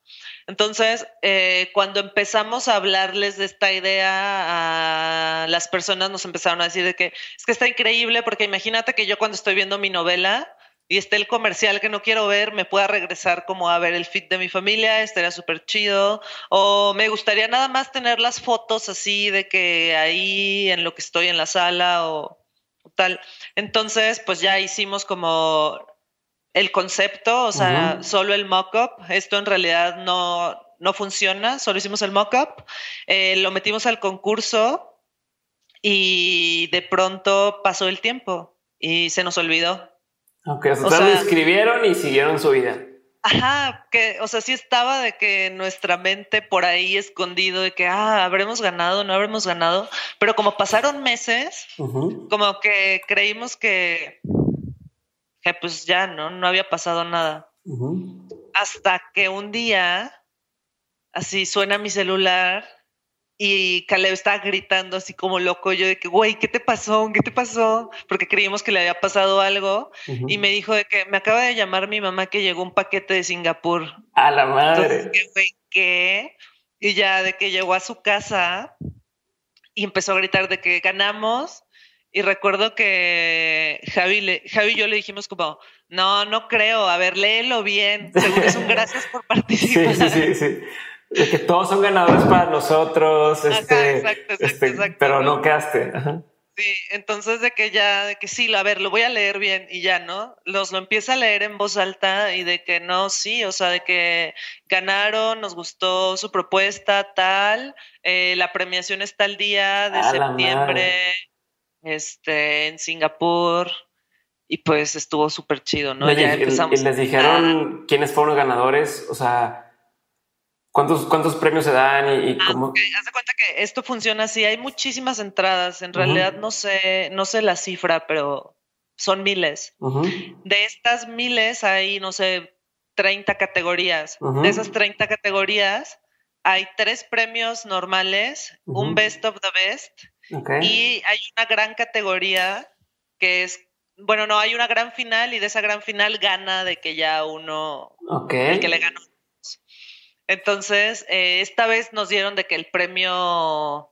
Entonces, eh, cuando empezamos a hablarles de esta idea, a las personas nos empezaron a decir de que es que está increíble porque imagínate que yo cuando estoy viendo mi novela y esté el comercial que no quiero ver, me pueda regresar como a ver el feed de mi familia, estaría súper chido. O me gustaría nada más tener las fotos así de que ahí en lo que estoy en la sala o tal. Entonces, pues ya hicimos como el concepto, o sea, solo el mock-up. Esto en realidad no, no funciona, solo hicimos el mock-up, eh, lo metimos al concurso y de pronto pasó el tiempo y se nos olvidó. Ok, o sea, lo escribieron y siguieron su vida. Ajá, que, o sea, sí estaba de que nuestra mente por ahí escondido, de que, ah, habremos ganado, no habremos ganado, pero como pasaron meses, como que creímos que, que pues ya, ¿no? No había pasado nada. Hasta que un día, así suena mi celular y Caleb estaba gritando así como loco, yo de que, güey, ¿qué te pasó? ¿Qué te pasó? Porque creímos que le había pasado algo. Y me dijo de que me acaba de llamar mi mamá que llegó un paquete de Singapur. A la madre. Entonces, ¿qué? Y ya de que llegó a su casa y empezó a gritar de que ganamos. Y recuerdo que Javi, le, Javi y yo le dijimos como, no, no creo, a ver, léelo bien. Seguro es un *laughs* gracias por participar. Sí, sí, sí, sí que todos son ganadores para nosotros, este, exacto, exacto, este, pero no quedaste. Sí, entonces de que ya, de que sí, a ver, lo voy a leer bien y ya, ¿no? Los lo empieza a leer en voz alta y de que no, sí, o sea, de que ganaron, nos gustó su propuesta, tal, eh, la premiación está el día de septiembre, este, en Singapur. Y pues estuvo súper chido, ¿no? ya empezamos. Y les dijeron quiénes fueron los ganadores, o sea, ¿Cuántos, ¿Cuántos premios se dan y, ah, cómo? Haz de cuenta que esto funciona así. Hay muchísimas entradas. En realidad no sé, no sé la cifra, pero son miles. De estas miles hay, no sé, 30 categorías. De esas 30 categorías hay tres premios normales, un Best of the Best y hay una gran categoría que es, bueno, no, hay una gran final y de esa gran final gana de que ya uno, el que le ganó entonces, eh, esta vez nos dieron de que el premio,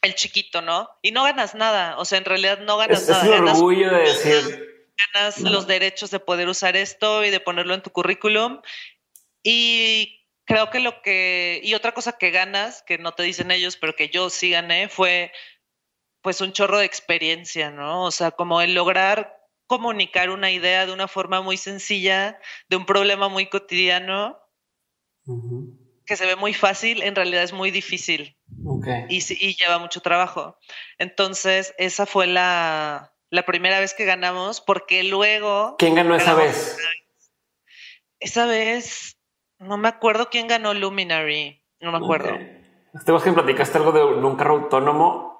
el chiquito, ¿no? Y no ganas nada, o sea, en realidad no ganas nada. Es un orgullo de decir. Ganas los derechos de poder usar esto y de ponerlo en tu currículum. Y creo que lo que, y otra cosa que ganas, que no te dicen ellos, pero que yo sí gané, fue pues un chorro de experiencia, ¿no? O sea, como el lograr comunicar una idea de una forma muy sencilla, de un problema muy cotidiano, que se ve muy fácil, en realidad es muy difícil y, lleva mucho trabajo. Entonces, esa fue la, primera vez que ganamos, porque luego... ¿Quién ganó esa vez? Esa vez, no me acuerdo quién ganó Luminary, no me acuerdo. Okay. Este vos que platicaste algo de un carro autónomo.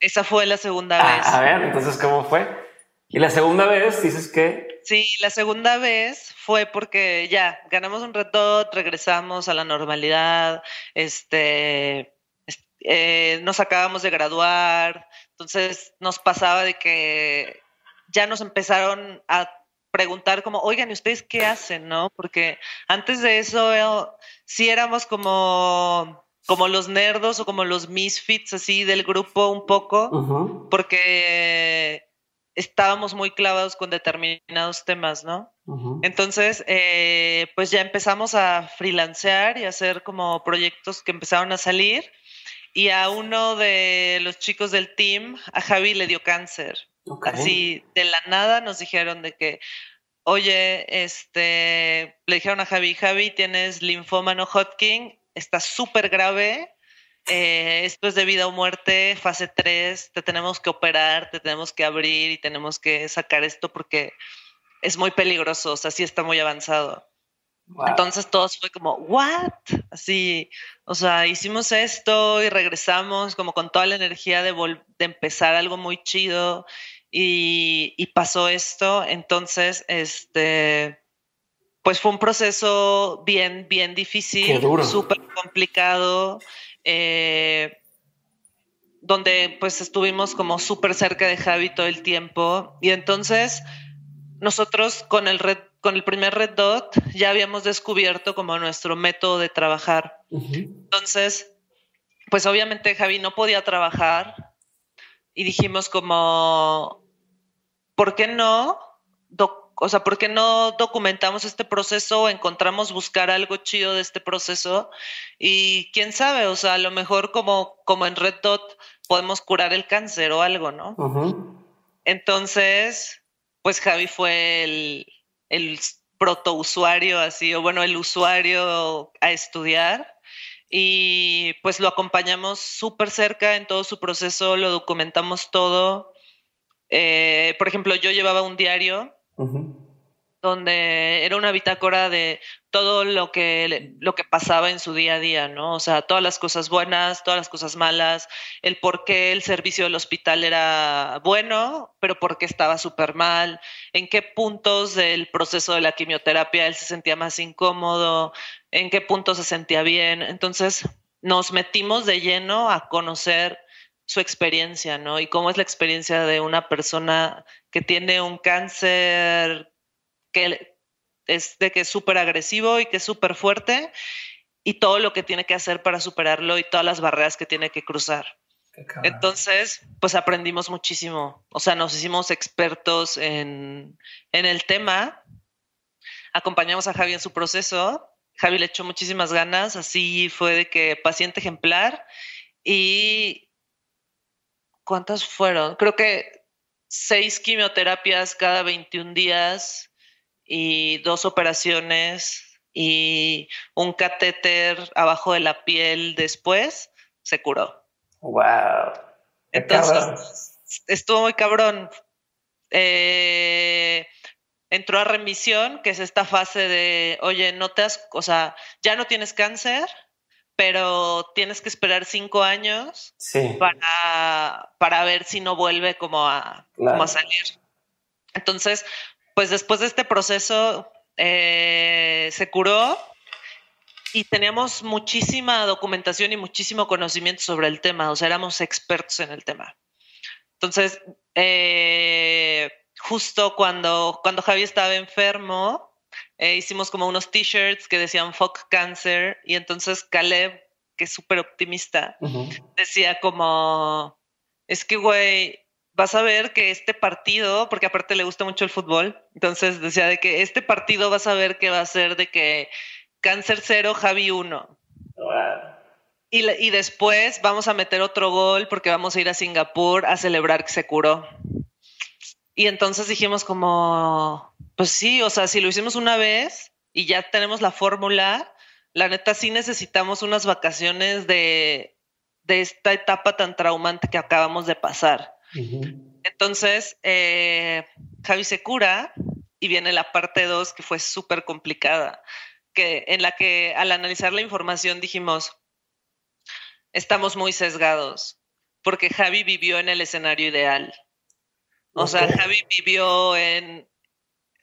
Esa fue la segunda ah, vez. A ver, entonces, ¿cómo fue? Y la segunda vez dices que... Sí, la segunda vez fue porque ya ganamos un reto, regresamos a la normalidad, este, eh, nos acabamos de graduar, entonces nos pasaba de que ya nos empezaron a preguntar como, oigan, ¿y ustedes qué hacen? ¿No? Porque antes de eso sí éramos como, como los nerdos o como los misfits así del grupo un poco, porque estábamos muy clavados con determinados temas, ¿no? Entonces, eh, pues ya empezamos a freelancear y hacer como proyectos que empezaron a salir. Y a uno de los chicos del team, a Javi le dio cáncer. Así, de la nada nos dijeron de que, oye, este, le dijeron a Javi, Javi, tienes linfoma no Hodgkin, está súper grave, eh, esto es de vida o muerte, fase 3, te tenemos que operar, te tenemos que abrir y tenemos que sacar esto porque es muy peligroso, o sea, sí está muy avanzado. Entonces todos fue como, ¿what? Así, o sea, hicimos esto y regresamos como con toda la energía de, de empezar algo muy chido y, y, pasó esto. Entonces, este, pues fue un proceso bien, bien difícil, súper complicado. Eh, donde pues estuvimos como súper cerca de Javi todo el tiempo. Y entonces nosotros con el, red, con el primer Red Dot ya habíamos descubierto como nuestro método de trabajar. Entonces, pues obviamente Javi no podía trabajar y dijimos como, ¿por qué no o sea, ¿por qué no documentamos este proceso o encontramos buscar algo chido de este proceso? Y quién sabe, o sea, a lo mejor como, como en Red Dot podemos curar el cáncer o algo, ¿no? Entonces, pues Javi fue el, el protousuario así, o bueno, el usuario a estudiar. Y pues lo acompañamos súper cerca en todo su proceso, lo documentamos todo. Eh, por ejemplo, yo llevaba un diario donde era una bitácora de todo lo que, lo que pasaba en su día a día, ¿no? O sea, todas las cosas buenas, todas las cosas malas, el por qué el servicio del hospital era bueno, pero por qué estaba súper mal, en qué puntos del proceso de la quimioterapia él se sentía más incómodo, en qué puntos se sentía bien. Entonces, nos metimos de lleno a conocer su experiencia, ¿no? Y cómo es la experiencia de una persona que tiene un cáncer que es de que es súper agresivo y que es súper fuerte y todo lo que tiene que hacer para superarlo y todas las barreras que tiene que cruzar. Entonces, pues aprendimos muchísimo. O sea, nos hicimos expertos en, en el tema. Acompañamos a Javi en su proceso. Javi le echó muchísimas ganas. Así fue de que paciente ejemplar. Y ¿cuántas fueron? Creo que seis quimioterapias cada 21 días y dos operaciones y un catéter abajo de la piel después, se curó. Wow. Entonces, estuvo muy cabrón. Eh, entró a remisión, que es esta fase de, oye, no te has, o sea, ya no tienes cáncer, pero tienes que esperar cinco años para, para ver si no vuelve como a, como a salir. Entonces, pues después de este proceso eh, se curó y teníamos muchísima documentación y muchísimo conocimiento sobre el tema, o sea, éramos expertos en el tema. Entonces, eh, justo cuando, cuando Javi estaba enfermo, eh, hicimos como unos t-shirts que decían fuck cancer y entonces Caleb, que es súper optimista, decía como, es que, güey, vas a ver que este partido, porque aparte le gusta mucho el fútbol, entonces decía de que este partido vas a ver que va a ser de que cáncer cero, Javi uno. Y, y, después vamos a meter otro gol porque vamos a ir a Singapur a celebrar que se curó. Y entonces dijimos como, pues sí, o sea, si lo hicimos una vez y ya tenemos la fórmula, la neta sí necesitamos unas vacaciones de, de esta etapa tan traumante que acabamos de pasar. Entonces, eh, Javi se cura y viene la parte 2 que fue súper complicada, que, en la que al analizar la información dijimos, estamos muy sesgados, porque Javi vivió en el escenario ideal. O sea, Javi vivió en,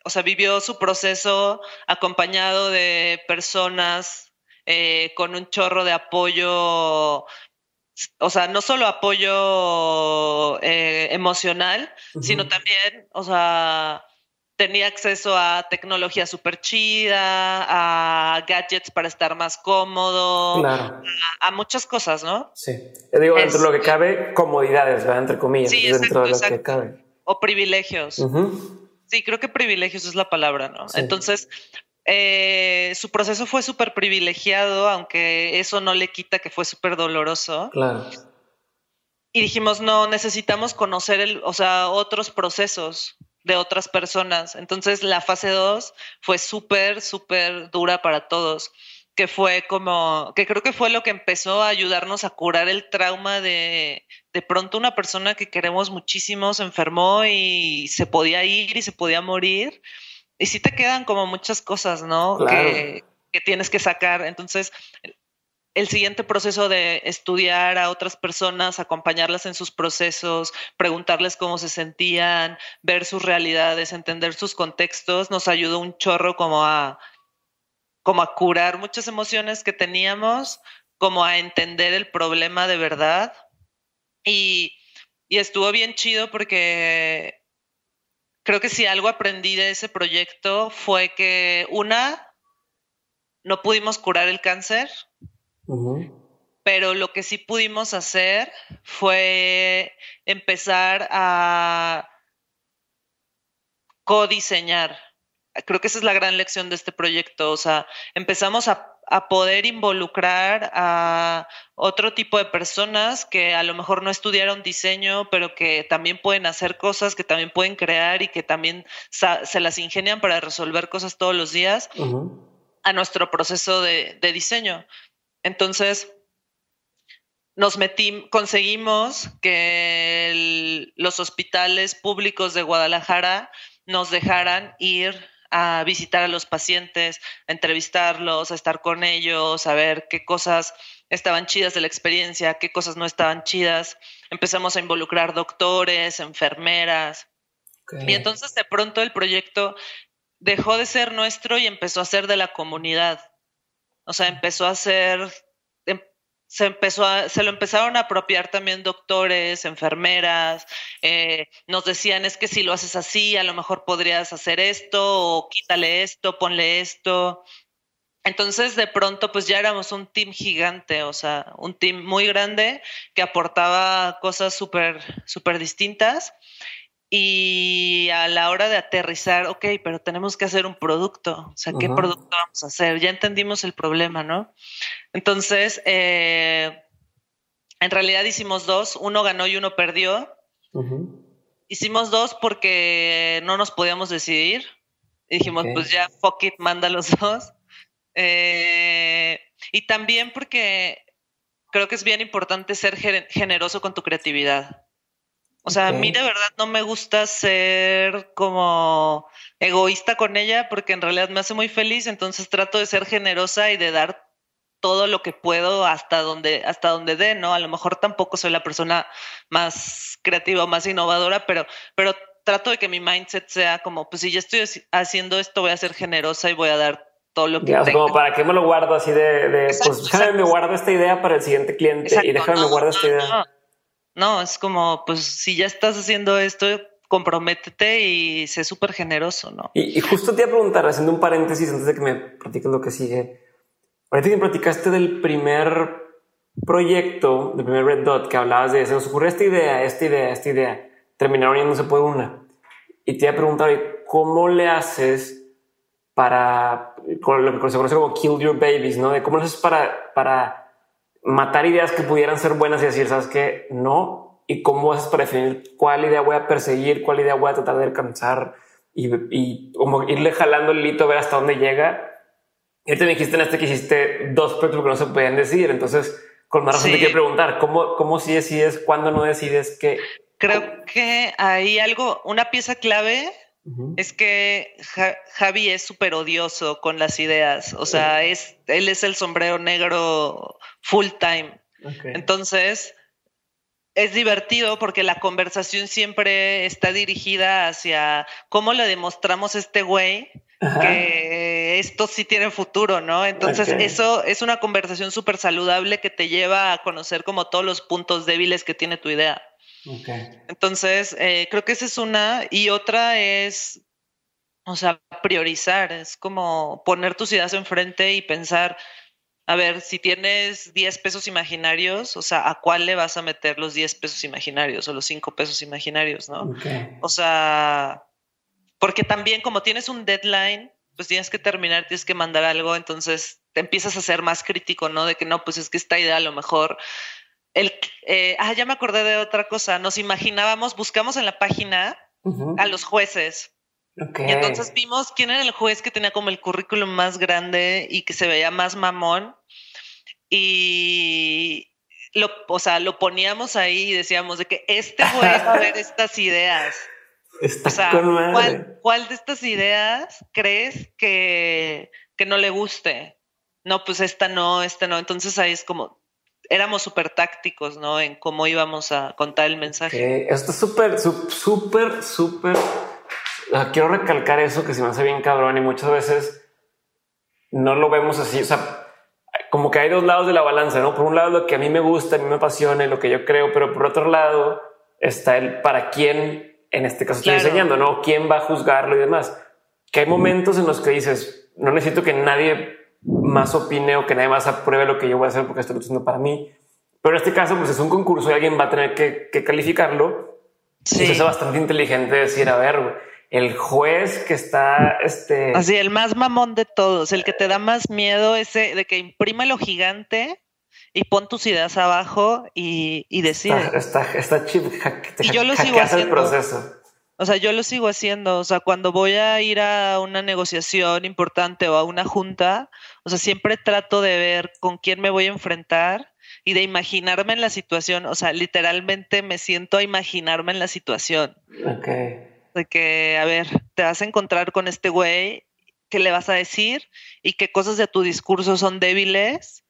o sea, vivió su proceso acompañado de personas eh, con un chorro de apoyo o sea, no solo apoyo eh, emocional, sino también, o sea, tenía acceso a tecnología súper chida, a gadgets para estar más cómodo, a, muchas cosas, ¿no? Sí. Yo digo, dentro de lo que cabe, comodidades, ¿verdad? Entre comillas, sí, dentro de lo que cabe. O privilegios. Sí, creo que privilegios es la palabra, ¿no? Entonces, eh, su proceso fue súper privilegiado, aunque eso no le quita que fue súper doloroso. Claro. Y dijimos, no, necesitamos conocer el, o sea, otros procesos de otras personas. Entonces la fase 2 fue súper, súper dura para todos, que fue como, que creo que fue lo que empezó a ayudarnos a curar el trauma de, de pronto una persona que queremos muchísimo se enfermó y se podía ir y se podía morir y sí te quedan como muchas cosas, ¿no? Que, tienes que sacar. Entonces, el siguiente proceso de estudiar a otras personas, acompañarlas en sus procesos, preguntarles cómo se sentían, ver sus realidades, entender sus contextos, nos ayudó un chorro como a, como a curar muchas emociones que teníamos, como a entender el problema de verdad. Y, y estuvo bien chido porque creo que si algo aprendí de ese proyecto fue que una, no pudimos curar el cáncer, pero lo que sí pudimos hacer fue empezar a codiseñar. Creo que esa es la gran lección de este proyecto. O sea, empezamos a a poder involucrar a otro tipo de personas que a lo mejor no estudiaron diseño, pero que también pueden hacer cosas, que también pueden crear y que también se las ingenian para resolver cosas todos los días a nuestro proceso de, diseño. Entonces, nos metimos, conseguimos que los hospitales públicos de Guadalajara nos dejaran ir a visitar a los pacientes, a entrevistarlos, a estar con ellos, a ver qué cosas estaban chidas de la experiencia, qué cosas no estaban chidas. Empezamos a involucrar doctores, enfermeras. Y entonces de pronto el proyecto dejó de ser nuestro y empezó a ser de la comunidad. O sea, empezó a ser se empezó se lo empezaron a apropiar también doctores, enfermeras, eh, nos decían es que si lo haces así, a lo mejor podrías hacer esto, o quítale esto, ponle esto. Entonces de pronto pues ya éramos un team gigante, o sea, un team muy grande que aportaba cosas súper, súper distintas y a la hora de aterrizar, ok, pero tenemos que hacer un producto. O sea, ¿qué producto vamos a hacer? Ya entendimos el problema, ¿no? Entonces, eh, en realidad hicimos dos. Uno ganó y uno perdió. Hicimos dos porque no nos podíamos decidir. Y dijimos, pues ya, fuck it, manda los *laughs* dos. Eh, y también porque creo que es bien importante ser generoso con tu creatividad. O sea, a mí de verdad no me gusta ser como egoísta con ella porque en realidad me hace muy feliz, entonces trato de ser generosa y de dar todo lo que puedo hasta donde hasta donde dé, ¿no? A lo mejor tampoco soy la persona más creativa o más innovadora, pero pero trato de que mi mindset sea como, pues si ya estoy haciendo esto, voy a ser generosa y voy a dar todo lo que tengo. como para qué me lo guardo así de, de pues déjame me guardo esta idea para el siguiente cliente y déjame me guardo esta idea. No, es como, pues si ya estás haciendo esto, comprométete y sé súper generoso, ¿no? Y, justo te iba a preguntar, haciendo un paréntesis antes de que me platiques lo que sigue. Ahorita que me platicaste del primer proyecto, del primer Red Dot, que hablabas de, se nos ocurrió esta idea, esta idea, esta idea, terminaron yéndose por una. Y te iba a preguntar, ¿cómo le haces para, con lo que se conoce como kill your babies, ¿no? De cómo le haces para, para matar ideas que pudieran ser buenas y decir, ¿sabes qué? No. ¿Y cómo haces para definir cuál idea voy a perseguir, cuál idea voy a tratar de alcanzar y, y como irle jalando el hito a ver hasta dónde llega? Y te dijiste en este que hiciste dos proyectos que no se pueden decir. Entonces, con más razón te quiero preguntar, ¿cómo, cómo sí decides, cuándo no decides qué? Creo que hay algo, una pieza clave es que Javi es súper odioso con las ideas. O sea, es, él es el sombrero negro full time. Entonces, es divertido porque la conversación siempre está dirigida hacia cómo le demostramos a este güey que esto sí tiene futuro, ¿no? Entonces, eso es una conversación súper saludable que te lleva a conocer como todos los puntos débiles que tiene tu idea. Entonces, eh, creo que esa es una. Y otra es, o sea, priorizar. Es como poner tus ideas enfrente y pensar, a ver, si tienes 10 pesos imaginarios, o sea, ¿a cuál le vas a meter los 10 pesos imaginarios o los 5 pesos imaginarios, no? O sea, porque también como tienes un deadline, pues tienes que terminar, tienes que mandar algo, entonces te empiezas a ser más crítico, ¿no? De que no, pues es que esta idea a lo mejor el, eh, ah, ya me acordé de otra cosa. Nos imaginábamos, buscamos en la página a los jueces. Y entonces vimos quién era el juez que tenía como el currículum más grande y que se veía más mamón. Y lo, o sea, lo poníamos ahí y decíamos de que este juez va a ver estas ideas. Está o sea, ¿cuál, ¿cuál, de estas ideas crees que, que no le guste? No, pues esta no, esta no. Entonces ahí es como, éramos súper tácticos, ¿no? En cómo íbamos a contar el mensaje. Esto es súper, súper, súper. Quiero recalcar eso que se me hace bien cabrón y muchas veces no lo vemos así. O sea, como que hay dos lados de la balanza, ¿no? Por un lado, lo que a mí me gusta, a mí me apasiona y lo que yo creo, pero por otro lado está el para quién, en este caso estoy enseñando, ¿no? ¿Quién va a juzgarlo y demás? Que hay momentos en los que dices, no necesito que nadie más opine o que nadie más apruebe lo que yo voy a hacer porque estoy haciendo para mí. Pero en este caso, pues es un concurso y alguien va a tener que, calificarlo. Sí. es bastante inteligente decir, a ver, el juez que está, este... Así, el más mamón de todos, el que te da más miedo, ese de que imprime lo gigante y pon tus ideas abajo y, y decide. Está, está, chip, y yo lo sigo haciendo. el proceso. O sea, yo lo sigo haciendo. O sea, cuando voy a ir a una negociación importante o a una junta, o sea, siempre trato de ver con quién me voy a enfrentar y de imaginarme en la situación. O sea, literalmente me siento a imaginarme en la situación. Ok. De que, a ver, te vas a encontrar con este güey, ¿qué le vas a decir? Y qué cosas de tu discurso son débiles.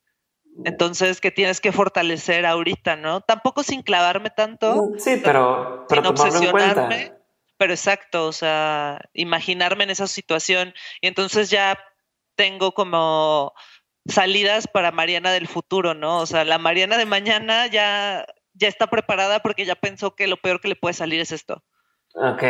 Entonces, que tienes que fortalecer ahorita, ¿no? Tampoco sin clavarme tanto. Mm, sí, pero, pero sin obsesionarme. Pero exacto, o sea, imaginarme en esa situación. Y entonces ya tengo como salidas para Mariana del futuro, ¿no? O sea, la Mariana de mañana ya, ya está preparada porque ya pensó que lo peor que le puede salir es esto. Ok.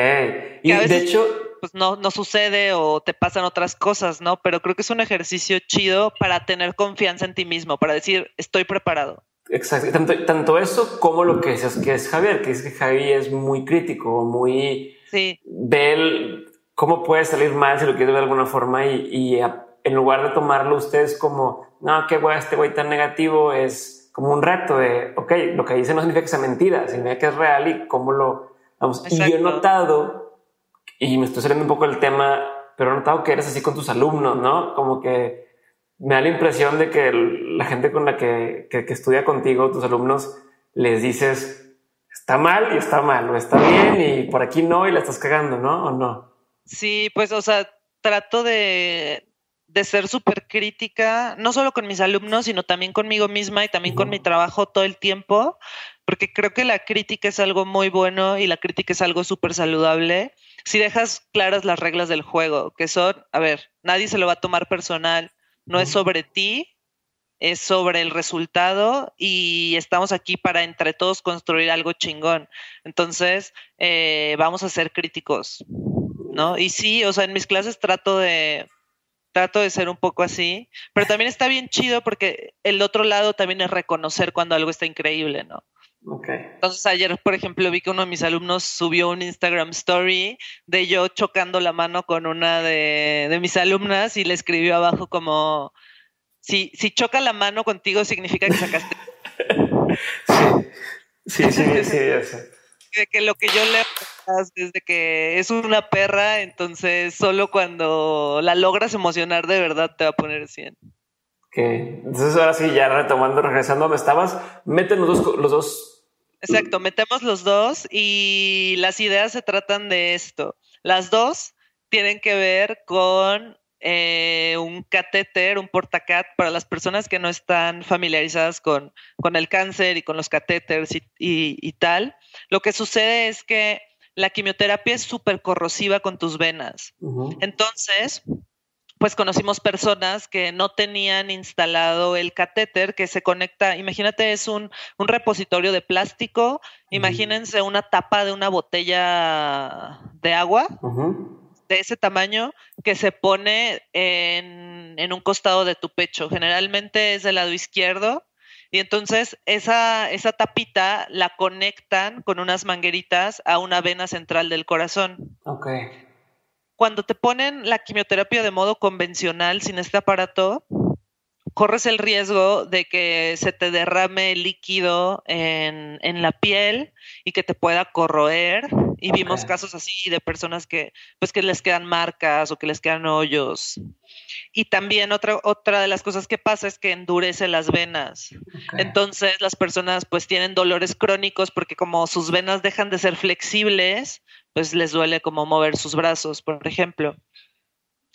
Y de hecho. Pues no, no sucede o te pasan otras cosas, ¿no? Pero creo que es un ejercicio chido para tener confianza en ti mismo, para decir, estoy preparado. Exacto. Tanto, eso como lo que es, que es Javier, que es que Javi es muy crítico, muy. Sí. Ve cómo puede salir mal si lo quieres de alguna forma y, y en lugar de tomarlo ustedes como, no, qué güey, este güey tan negativo, es como un reto de, ok, lo que dice no significa que sea mentira, significa que es real y cómo lo, vamos. Y yo he notado, y me estoy saliendo un poco del tema, pero he notado que eres así con tus alumnos, ¿no? Como que me da la impresión de que la gente con la que, que, que estudia contigo, tus alumnos, les dices, está mal y está mal, o está bien y por aquí no y la estás cagando, ¿no? ¿O no? Sí, pues, o sea, trato de, de ser súper crítica, no solo con mis alumnos, sino también conmigo misma y también con mi trabajo todo el tiempo, porque creo que la crítica es algo muy bueno y la crítica es algo súper saludable. Si dejas claras las reglas del juego, que son, a ver, nadie se lo va a tomar personal, no es sobre ti, es sobre el resultado y estamos aquí para entre todos construir algo chingón. Entonces, eh, vamos a ser críticos, ¿no? Y sí, o sea, en mis clases trato de trato de ser un poco así, pero también está bien chido porque el otro lado también es reconocer cuando algo está increíble, ¿no? Okay. Entonces ayer, por ejemplo, vi que uno de mis alumnos subió un Instagram story de yo chocando la mano con una de, de mis alumnas y le escribió abajo como, si, si choca la mano contigo significa que sacaste. *laughs* sí, sí, sí, sí, sí *laughs* de que lo que yo leo es de que es una perra, entonces solo cuando la logras emocionar de verdad te va a poner 100. Ok, entonces ahora sí, ya retomando, regresando donde estabas, meten los dos, los dos. Exacto, metemos los dos y las ideas se tratan de esto. Las dos tienen que ver con eh, un catéter, un portacat, para las personas que no están familiarizadas con, con el cáncer y con los catéteres y, y, tal, lo que sucede es que la quimioterapia es súper corrosiva con tus venas. Entonces, pues conocimos personas que no tenían instalado el catéter que se conecta, imagínate, es un, un repositorio de plástico, imagínense una tapa de una botella de agua de ese tamaño que se pone en, un costado de tu pecho. Generalmente es del lado izquierdo. Y entonces esa, esa tapita la conectan con unas mangueritas a una vena central del corazón. Ok. Cuando te ponen la quimioterapia de modo convencional sin este aparato, corres el riesgo de que se te derrame líquido en, en la piel y que te pueda corroer y vimos casos así de personas que, pues, que les quedan marcas o que les quedan hoyos. Y también otra, otra de las cosas que pasa es que endurece las venas. Entonces las personas pues tienen dolores crónicos porque como sus venas dejan de ser flexibles, pues les duele como mover sus brazos, por ejemplo.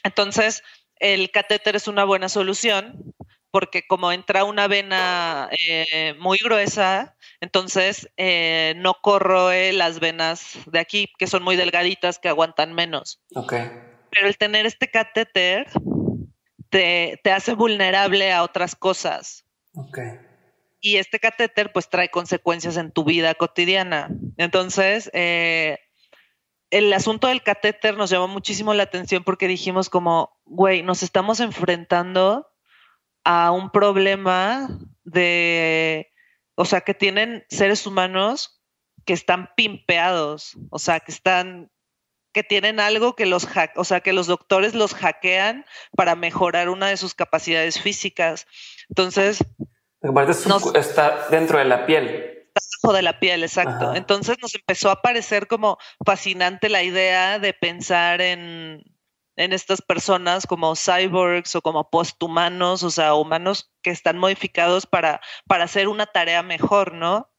Entonces, el catéter es una buena solución porque como entra una vena eh, muy gruesa, entonces eh, no corroe las venas de aquí, que son muy delgaditas, que aguantan menos. Okay. Pero el tener este catéter te, hace vulnerable a otras cosas. Okay. Y este catéter pues trae consecuencias en tu vida cotidiana. Entonces, eh, el asunto del catéter nos llamó muchísimo la atención porque dijimos como, güey, nos estamos enfrentando a un problema de, o sea, que tienen seres humanos que están pimpeados, o sea, que están que tienen algo que los o sea, que los doctores los hackean para mejorar una de sus capacidades físicas. Entonces, está dentro de la piel. Está de la piel, exacto. Entonces nos empezó a parecer como fascinante la idea de pensar en en estas personas como cyborgs o como posthumanos, o sea, humanos que están modificados para, para hacer una tarea mejor, ¿no?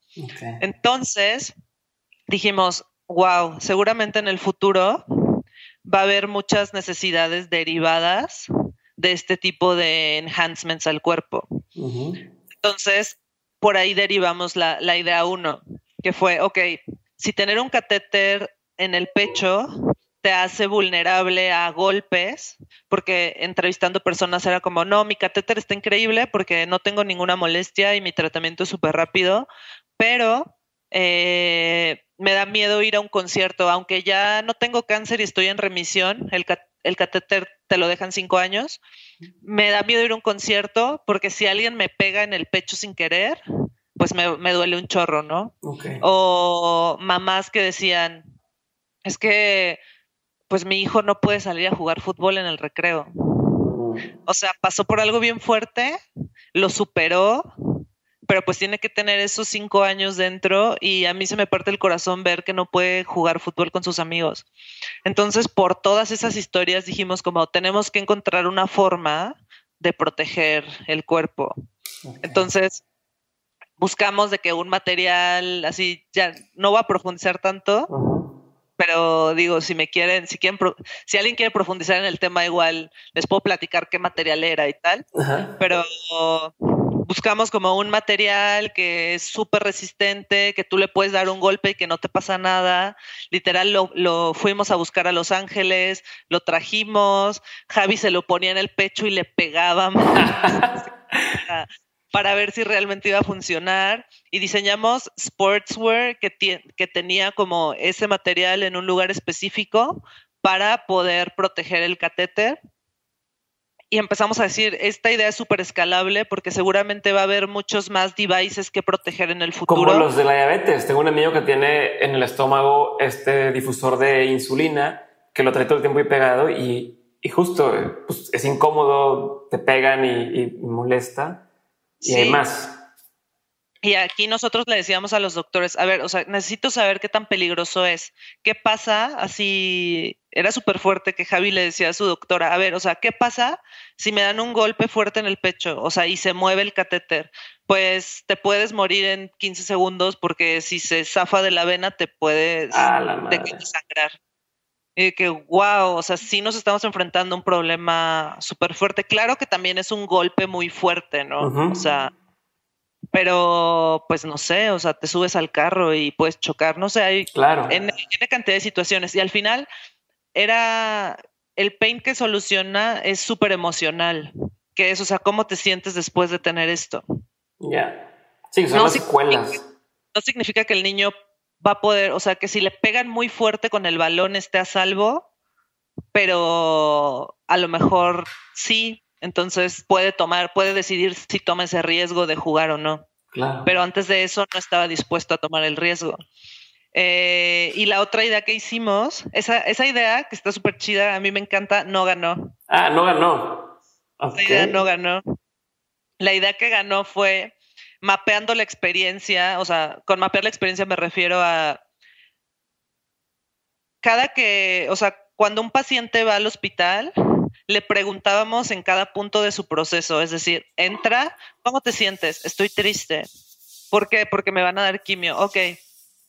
Entonces, dijimos, wow, seguramente en el futuro va a haber muchas necesidades derivadas de este tipo de enhancements al cuerpo. Entonces, por ahí derivamos la, la idea uno, que fue, ok, si tener un catéter en el pecho te hace vulnerable a golpes, porque entrevistando personas era como, no, mi catéter está increíble porque no tengo ninguna molestia y mi tratamiento es súper rápido, pero eh, me da miedo ir a un concierto, aunque ya no tengo cáncer y estoy en remisión, el, el catéter te lo dejan cinco años, me da miedo ir a un concierto porque si alguien me pega en el pecho sin querer, pues me, me duele un chorro, ¿no? O mamás que decían, es que pues mi hijo no puede salir a jugar fútbol en el recreo. O sea, pasó por algo bien fuerte, lo superó, pero pues tiene que tener esos cinco años dentro y a mí se me parte el corazón ver que no puede jugar fútbol con sus amigos. Entonces, por todas esas historias dijimos como tenemos que encontrar una forma de proteger el cuerpo. Entonces, buscamos de que un material así, ya no va a profundizar tanto, pero digo, si me quieren, si quieren, si alguien quiere profundizar en el tema, igual les puedo platicar qué material era y tal, pero buscamos como un material que es súper resistente, que tú le puedes dar un golpe y que no te pasa nada. Literal, lo, lo, fuimos a buscar a Los Ángeles, lo trajimos, Javi se lo ponía en el pecho y le pegaba *laughs* para ver si realmente iba a funcionar. Y diseñamos sportswear que, que tenía como ese material en un lugar específico para poder proteger el catéter y empezamos a decir, esta idea es súper escalable porque seguramente va a haber muchos más devices que proteger en el futuro. Como los de la diabetes. Tengo un amigo que tiene en el estómago este difusor de insulina que lo trae todo el tiempo y pegado y, y justo pues, es incómodo, te pegan y, molesta. Y además y aquí nosotros le decíamos a los doctores, a ver, o sea, necesito saber qué tan peligroso es. ¿Qué pasa? Así, era súper fuerte que Javi le decía a su doctora, a ver, o sea, ¿qué pasa si me dan un golpe fuerte en el pecho? O sea, y se mueve el catéter. Pues te puedes morir en 15 segundos porque si se zafa de la vena te puedes sangrar. Y que, wow, o sea, sí nos estamos enfrentando a un problema súper fuerte. Claro que también es un golpe muy fuerte, ¿no? O sea, pero pues no sé, o sea, te subes al carro y puedes chocar, no sé, hay claro. en, cantidad de situaciones y al final era el pain que soluciona es súper emocional, que es, o sea, cómo te sientes después de tener esto. Ya. Sí, son las secuelas. No significa que el niño va a poder, o sea, que si le pegan muy fuerte con el balón esté a salvo, pero a lo mejor sí, entonces puede tomar, puede decidir si toma ese riesgo de jugar o no. Pero antes de eso no estaba dispuesto a tomar el riesgo. Eh, y la otra idea que hicimos, esa, esa idea que está súper chida, a mí me encanta, no ganó. Ah, no ganó. La idea no ganó. La idea que ganó fue mapeando la experiencia, o sea, con mapear la experiencia me refiero a cada que, o sea, cuando un paciente va al hospital, le preguntábamos en cada punto de su proceso, es decir, entra, ¿cómo te sientes? Estoy triste. ¿Por qué? Porque me van a dar quimio. Ok.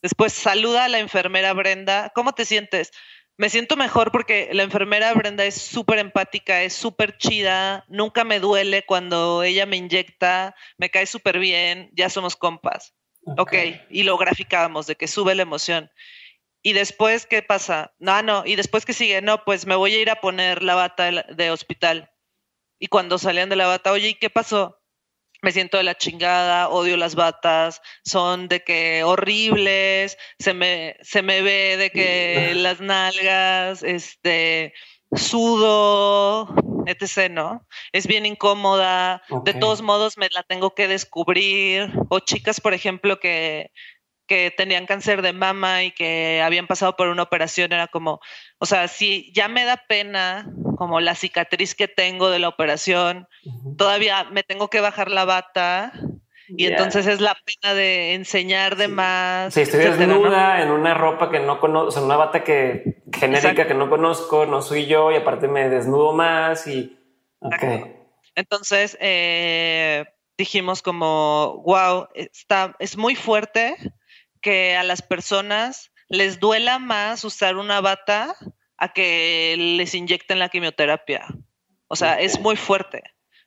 Después saluda a la enfermera Brenda, ¿cómo te sientes? Me siento mejor porque la enfermera Brenda es súper empática, es súper chida, nunca me duele cuando ella me inyecta, me cae súper bien, ya somos compas. ok, y lo graficábamos de que sube la emoción. Y después, ¿qué pasa? No, no, y después que sigue, no, pues me voy a ir a poner la bata de, hospital. Y cuando salían de la bata, oye, ¿y qué pasó? Me siento de la chingada, odio las batas, son de que horribles, se me, se me ve de que *laughs* las nalgas, este, sudo, etc., ¿no? Es bien incómoda, de todos modos me la tengo que descubrir, o chicas, por ejemplo, que que tenían cáncer de mama y que habían pasado por una operación, era como, o sea, si ya me da pena como la cicatriz que tengo de la operación, todavía me tengo que bajar la bata y entonces es la pena de enseñar de más. Sí, estoy desnuda en una ropa que no conozco, o sea, una bata que genérica que no conozco, no soy yo y aparte me desnudo más y... Okay. Entonces, eh, dijimos como, wow, está, es muy fuerte que a las personas les duela más usar una bata a que les inyecten la quimioterapia. O sea, es muy fuerte.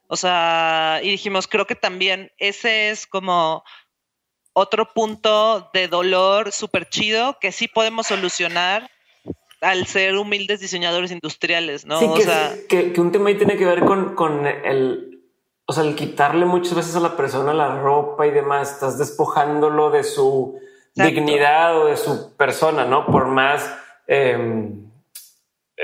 O sea, y dijimos, creo que también ese es como otro punto de dolor súper chido que sí podemos solucionar al ser humildes diseñadores industriales, ¿no? o sea, que, un tema ahí tiene que ver con, con el, o sea, el quitarle muchas veces a la persona la ropa y demás, estás despojándolo de su dignidad o de su persona, ¿no? Por más em,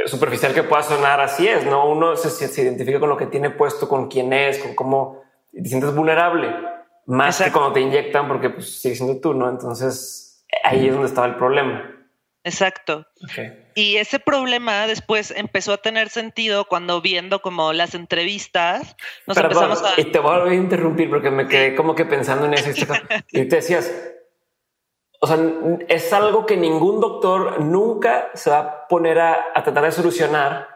superficial que pueda sonar, así es, ¿no? Uno se, se, identifica con lo que tiene puesto, con quién es, con cómo te sientes vulnerable, más que cuando te inyectan, porque pues sigue siendo tú, ¿no? Entonces ahí es donde estaba el problema. Exacto. Y ese problema después empezó a tener sentido cuando viendo como las entrevistas nos empezamos a... Y te voy a interrumpir porque me quedé como que pensando en eso. y *laughs* te decías, o sea, es algo que ningún doctor nunca se va a poner a, tratar de solucionar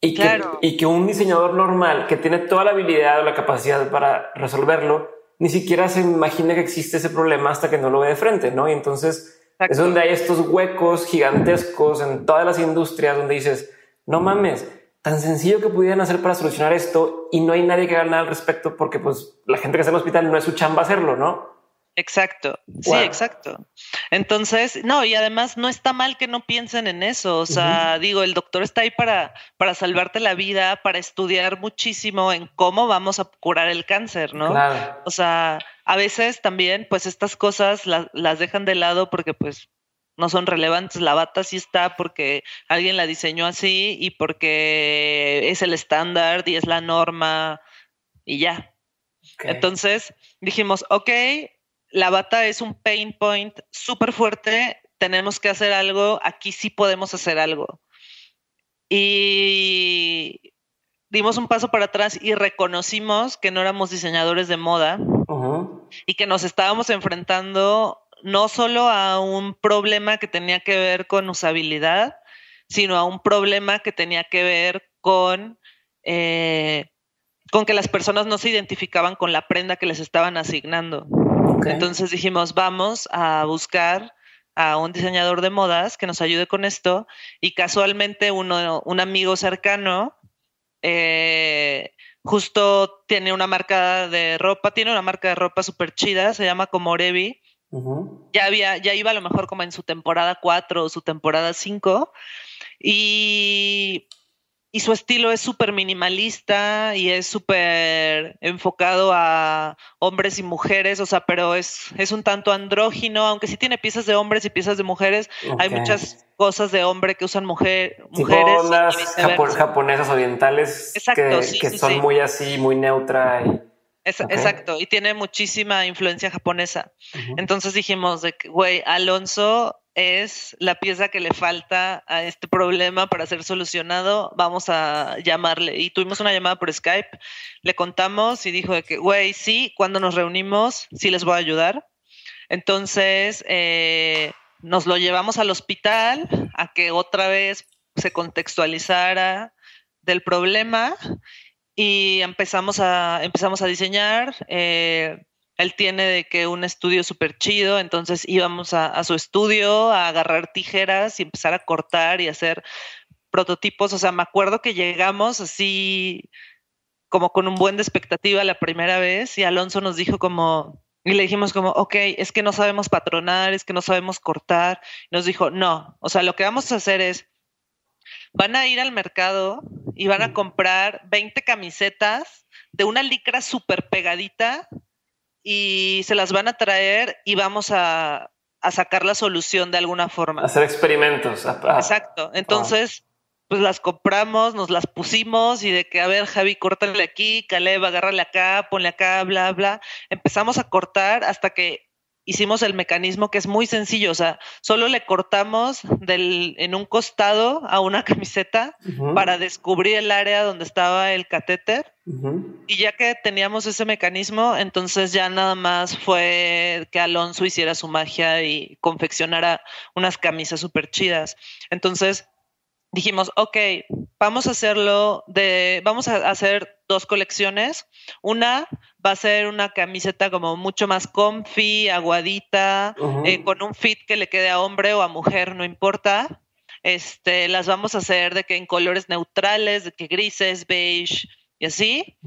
y, que, y que un diseñador normal que tiene toda la habilidad o la capacidad para resolverlo, ni siquiera se imagina que existe ese problema hasta que no lo ve de frente, ¿no? Y entonces es donde hay estos huecos gigantescos en todas las industrias donde dices, no mames, tan sencillo que pudieran hacer para solucionar esto y no hay nadie que haga nada al respecto porque pues la gente que está en el hospital no es su chamba hacerlo, ¿no? Exacto, sí, exacto. Entonces, no, y además no está mal que no piensen en eso. O sea, digo, el doctor está ahí para, para salvarte la vida, para estudiar muchísimo en cómo vamos a curar el cáncer, ¿no? O sea, a veces también, pues estas cosas las dejan de lado porque pues no son relevantes. La bata sí está porque alguien la diseñó así y porque es el estándar y es la norma y ya. Entonces dijimos, ok, la bata es un pain point súper fuerte, tenemos que hacer algo, aquí sí podemos hacer algo. Y dimos un paso para atrás y reconocimos que no éramos diseñadores de moda y que nos estábamos enfrentando no solo a un problema que tenía que ver con usabilidad, sino a un problema que tenía que ver con, eh, con que las personas no se identificaban con la prenda que les estaban asignando. Entonces dijimos, vamos a buscar a un diseñador de modas que nos ayude con esto y casualmente uno, un amigo cercano eh, justo tiene una marca de ropa, tiene una marca de ropa súper chida, se llama como Orevi. Ya había, ya iba a lo mejor como en su temporada 4 o su temporada 5 y y su estilo es súper minimalista y es súper enfocado a hombres y mujeres, o sea, pero es, es un tanto andrógino, aunque sí tiene piezas de hombres y piezas de mujeres, hay muchas cosas de hombre que usan mujer, mujeres. japonesas orientales que, son muy así, muy neutra. Y... Exacto, y tiene muchísima influencia japonesa. Entonces dijimos de que, güey, Alonso es la pieza que le falta a este problema para ser solucionado, vamos a llamarle. Y tuvimos una llamada por Skype, le contamos y dijo de que, güey, sí, cuando nos reunimos, sí les voy a ayudar. Entonces, eh, nos lo llevamos al hospital a que otra vez se contextualizara del problema y empezamos a, empezamos a diseñar. Eh, él tiene de que un estudio súper chido, entonces íbamos a, su estudio a agarrar tijeras y empezar a cortar y hacer prototipos. O sea, me acuerdo que llegamos así como con un buen de expectativa la primera vez y Alonso nos dijo como, y le dijimos como, ok, es que no sabemos patronar, es que no sabemos cortar. nos dijo, no, o sea, lo que vamos a hacer es, van a ir al mercado y van a comprar 20 camisetas de una licra súper pegadita y se las van a traer y vamos a, sacar la solución de alguna forma. Hacer experimentos. Exacto. Entonces, pues las compramos, nos las pusimos y de que, a ver, Javi, córtale aquí, Caleb, agárrale acá, ponle acá, bla, bla. Empezamos a cortar hasta que hicimos el mecanismo que es muy sencillo, o sea, solo le cortamos del, en un costado a una *laughs* camiseta para descubrir el área donde estaba el catéter. Y ya que teníamos ese mecanismo, entonces ya nada más fue que Alonso hiciera su magia y confeccionara unas camisas súper chidas. Entonces, dijimos, ok, vamos a hacerlo de, vamos a hacer dos colecciones. Una va a ser una camiseta como mucho más comfy, aguadita, eh, con un fit que le quede a hombre o a mujer, no importa. Este, las vamos a hacer de que en colores neutrales, de que grises, beige y así.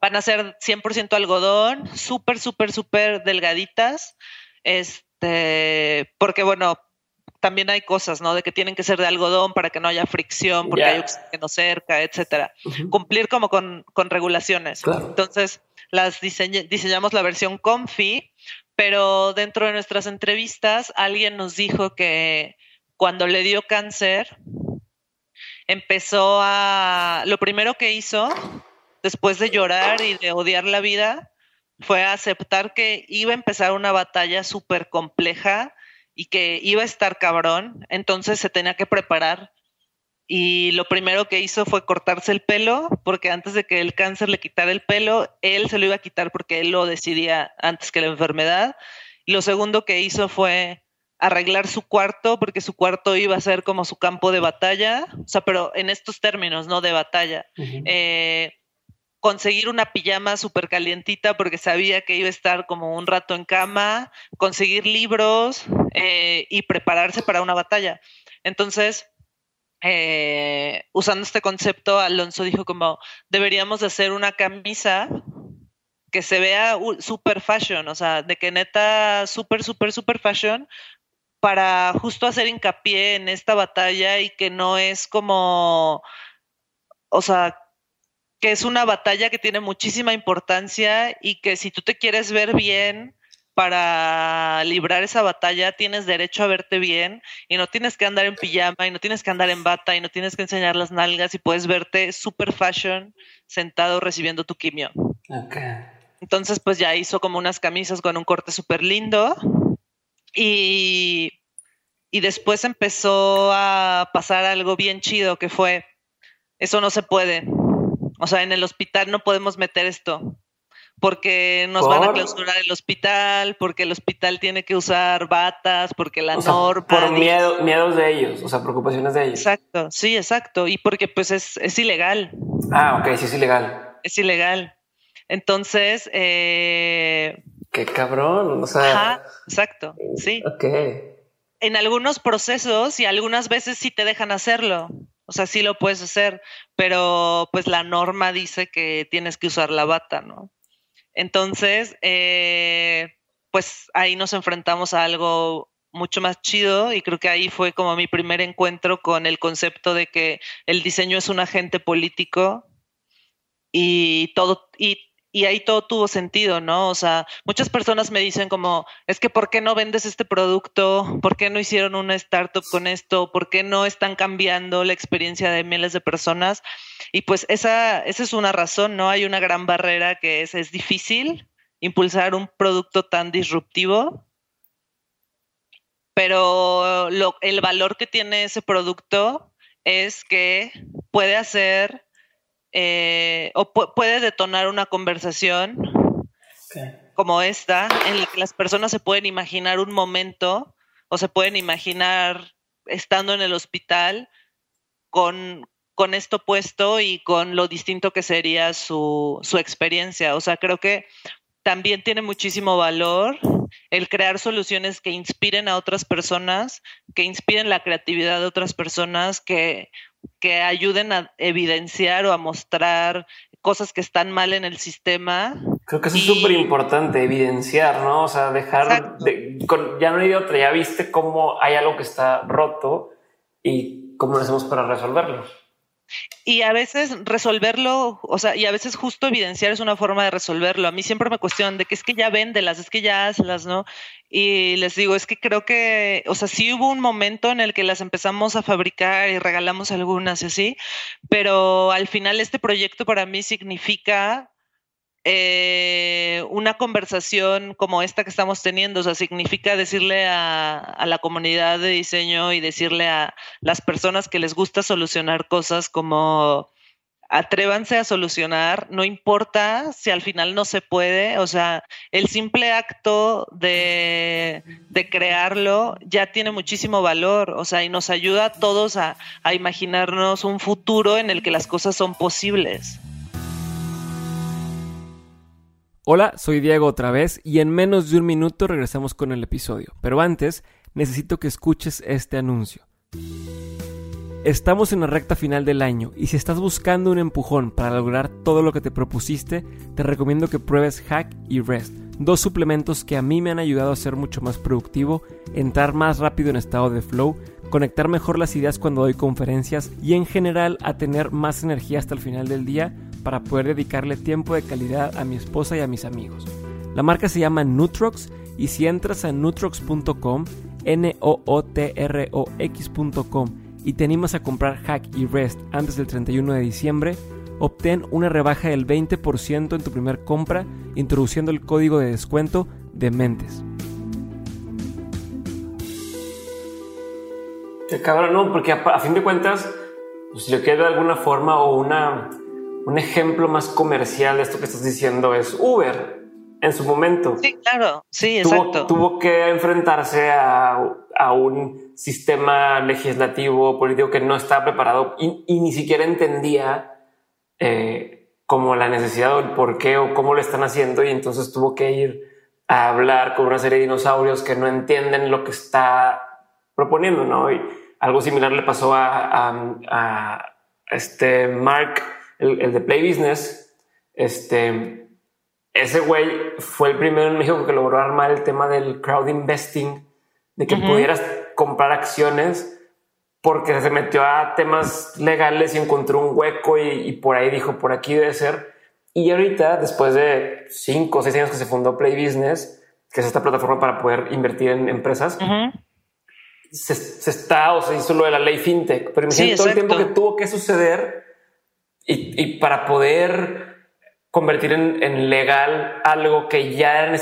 Van a ser 100% algodón, súper, súper, súper delgaditas. Este, porque bueno, también hay cosas, ¿no? De que tienen que ser de algodón para que no haya fricción, porque hay oxígeno cerca, etcétera. Cumplir como con, regulaciones. Entonces, las diseñamos la versión comfy, pero dentro de nuestras entrevistas alguien nos dijo que cuando le dio cáncer, empezó a... Lo primero que hizo, después de llorar y de odiar la vida, fue aceptar que iba a empezar una batalla súper compleja y que iba a estar cabrón, entonces se tenía que preparar. Y lo primero que hizo fue cortarse el pelo, porque antes de que el cáncer le quitara el pelo, él se lo iba a quitar porque él lo decidía antes que la enfermedad. Y lo segundo que hizo fue arreglar su cuarto, porque su cuarto iba a ser como su campo de batalla, o sea, pero en estos términos, no de batalla conseguir una pijama súper calientita porque sabía que iba a estar como un rato en cama, conseguir libros eh, y prepararse para una batalla. Entonces, eh, usando este concepto, Alonso dijo como, deberíamos de hacer una camisa que se vea super fashion, o sea, de que neta super, super, super fashion, para justo hacer hincapié en esta batalla y que no es como, o sea, que es una batalla que tiene muchísima importancia y que si tú te quieres ver bien para librar esa batalla, tienes derecho a verte bien y no tienes que andar en pijama y no tienes que andar en bata y no tienes que enseñar las nalgas y puedes verte super fashion sentado recibiendo tu quimio. Entonces, pues ya hizo como unas camisas con un corte súper lindo y, y después empezó a pasar algo bien chido que fue, eso no se puede o sea, en el hospital no podemos meter esto porque nos van a clausurar el hospital, porque el hospital tiene que usar batas, porque la norma... Por miedo, miedos de ellos, o sea, preocupaciones de ellos. Exacto, sí, exacto. Y porque pues es, es ilegal. Ah, ok, sí es ilegal. Es ilegal. Entonces... Eh... Qué cabrón, o sea... Ajá, exacto, sí. Ok. En algunos procesos y algunas veces sí te dejan hacerlo. O sea, sí lo puedes hacer, pero pues la norma dice que tienes que usar la bata, ¿no? Entonces, eh, pues ahí nos enfrentamos a algo mucho más chido y creo que ahí fue como mi primer encuentro con el concepto de que el diseño es un agente político y todo y y ahí todo tuvo sentido, ¿no? O sea, muchas personas me dicen como, es que ¿por qué no vendes este producto? ¿Por qué no hicieron una startup con esto? ¿Por qué no están cambiando la experiencia de miles de personas? Y pues esa, esa es una razón, ¿no? Hay una gran barrera que es, es difícil impulsar un producto tan disruptivo, pero lo, el valor que tiene ese producto es que puede hacer eh, o puede detonar una conversación como esta, en la que las personas se pueden imaginar un momento o se pueden imaginar estando en el hospital con, con esto puesto y con lo distinto que sería su, su experiencia. O sea, creo que también tiene muchísimo valor el crear soluciones que inspiren a otras personas, que inspiren la creatividad de otras personas, que que ayuden a evidenciar o a mostrar cosas que están mal en el sistema. Creo que eso es súper importante, evidenciar, ¿no? O sea, dejar, ya no hay otra, ya viste cómo hay algo que está roto y cómo lo hacemos para resolverlo. Y a veces resolverlo, o sea, y a veces justo evidenciar es una forma de resolverlo. A mí siempre me cuestionan de que es que ya véndelas, es que ya hazlas, ¿no? Y les digo, es que creo que, o sea, sí hubo un momento en el que las empezamos a fabricar y regalamos algunas y así, pero al final este proyecto para mí significa eh, una conversación como esta que estamos teniendo, o sea, significa decirle a, la comunidad de diseño y decirle a las personas que les gusta solucionar cosas como atrévanse a solucionar, no importa si al final no se puede, o sea, el simple acto de, crearlo ya tiene muchísimo valor, o sea, y nos ayuda a todos a, a imaginarnos un futuro en el que las cosas son posibles. Hola, soy Diego otra vez y en menos de un minuto regresamos con el episodio, pero antes necesito que escuches este anuncio. Estamos en la recta final del año y si estás buscando un empujón para lograr todo lo que te propusiste, te recomiendo que pruebes Hack y Rest, dos suplementos que a mí me han ayudado a ser mucho más productivo, entrar más rápido en estado de flow, conectar mejor las ideas cuando doy conferencias y en general a tener más energía hasta el final del día para poder dedicarle tiempo de calidad a mi esposa y a mis amigos. La marca se llama Nutrox y si entras a nutrox.com, n o o t r o y te animas a comprar Hack y Rest antes del 31 de diciembre, obtén una rebaja del 20% en tu primer compra introduciendo el código de descuento de Mentes. Qué cabrón, no, porque a, fin de cuentas, pues, si quiero de alguna forma o una, un ejemplo más comercial de esto que estás diciendo es Uber en su momento. Sí, claro, sí, exacto. Tuvo, que enfrentarse a, a, un sistema legislativo, político que no estaba preparado y, ni siquiera entendía eh, como la necesidad o el por qué o cómo lo están haciendo y entonces tuvo que ir a hablar con una serie de dinosaurios que no entienden lo que está proponiendo, ¿no? Y algo similar le pasó a, a, este Mark, el, el de Play Business, este ese güey fue el primero en México que logró armar el tema del crowd investing, de que pudieras comprar acciones porque se metió a temas legales y encontró un hueco y, por ahí dijo, por aquí debe ser. Y ahorita, después de cinco o seis años que se fundó Play Business, que es esta plataforma para poder invertir en empresas, se, está o se hizo lo de la ley fintech. Pero imagínate todo el tiempo que tuvo que suceder y, y para poder convertir en, legal algo que ya,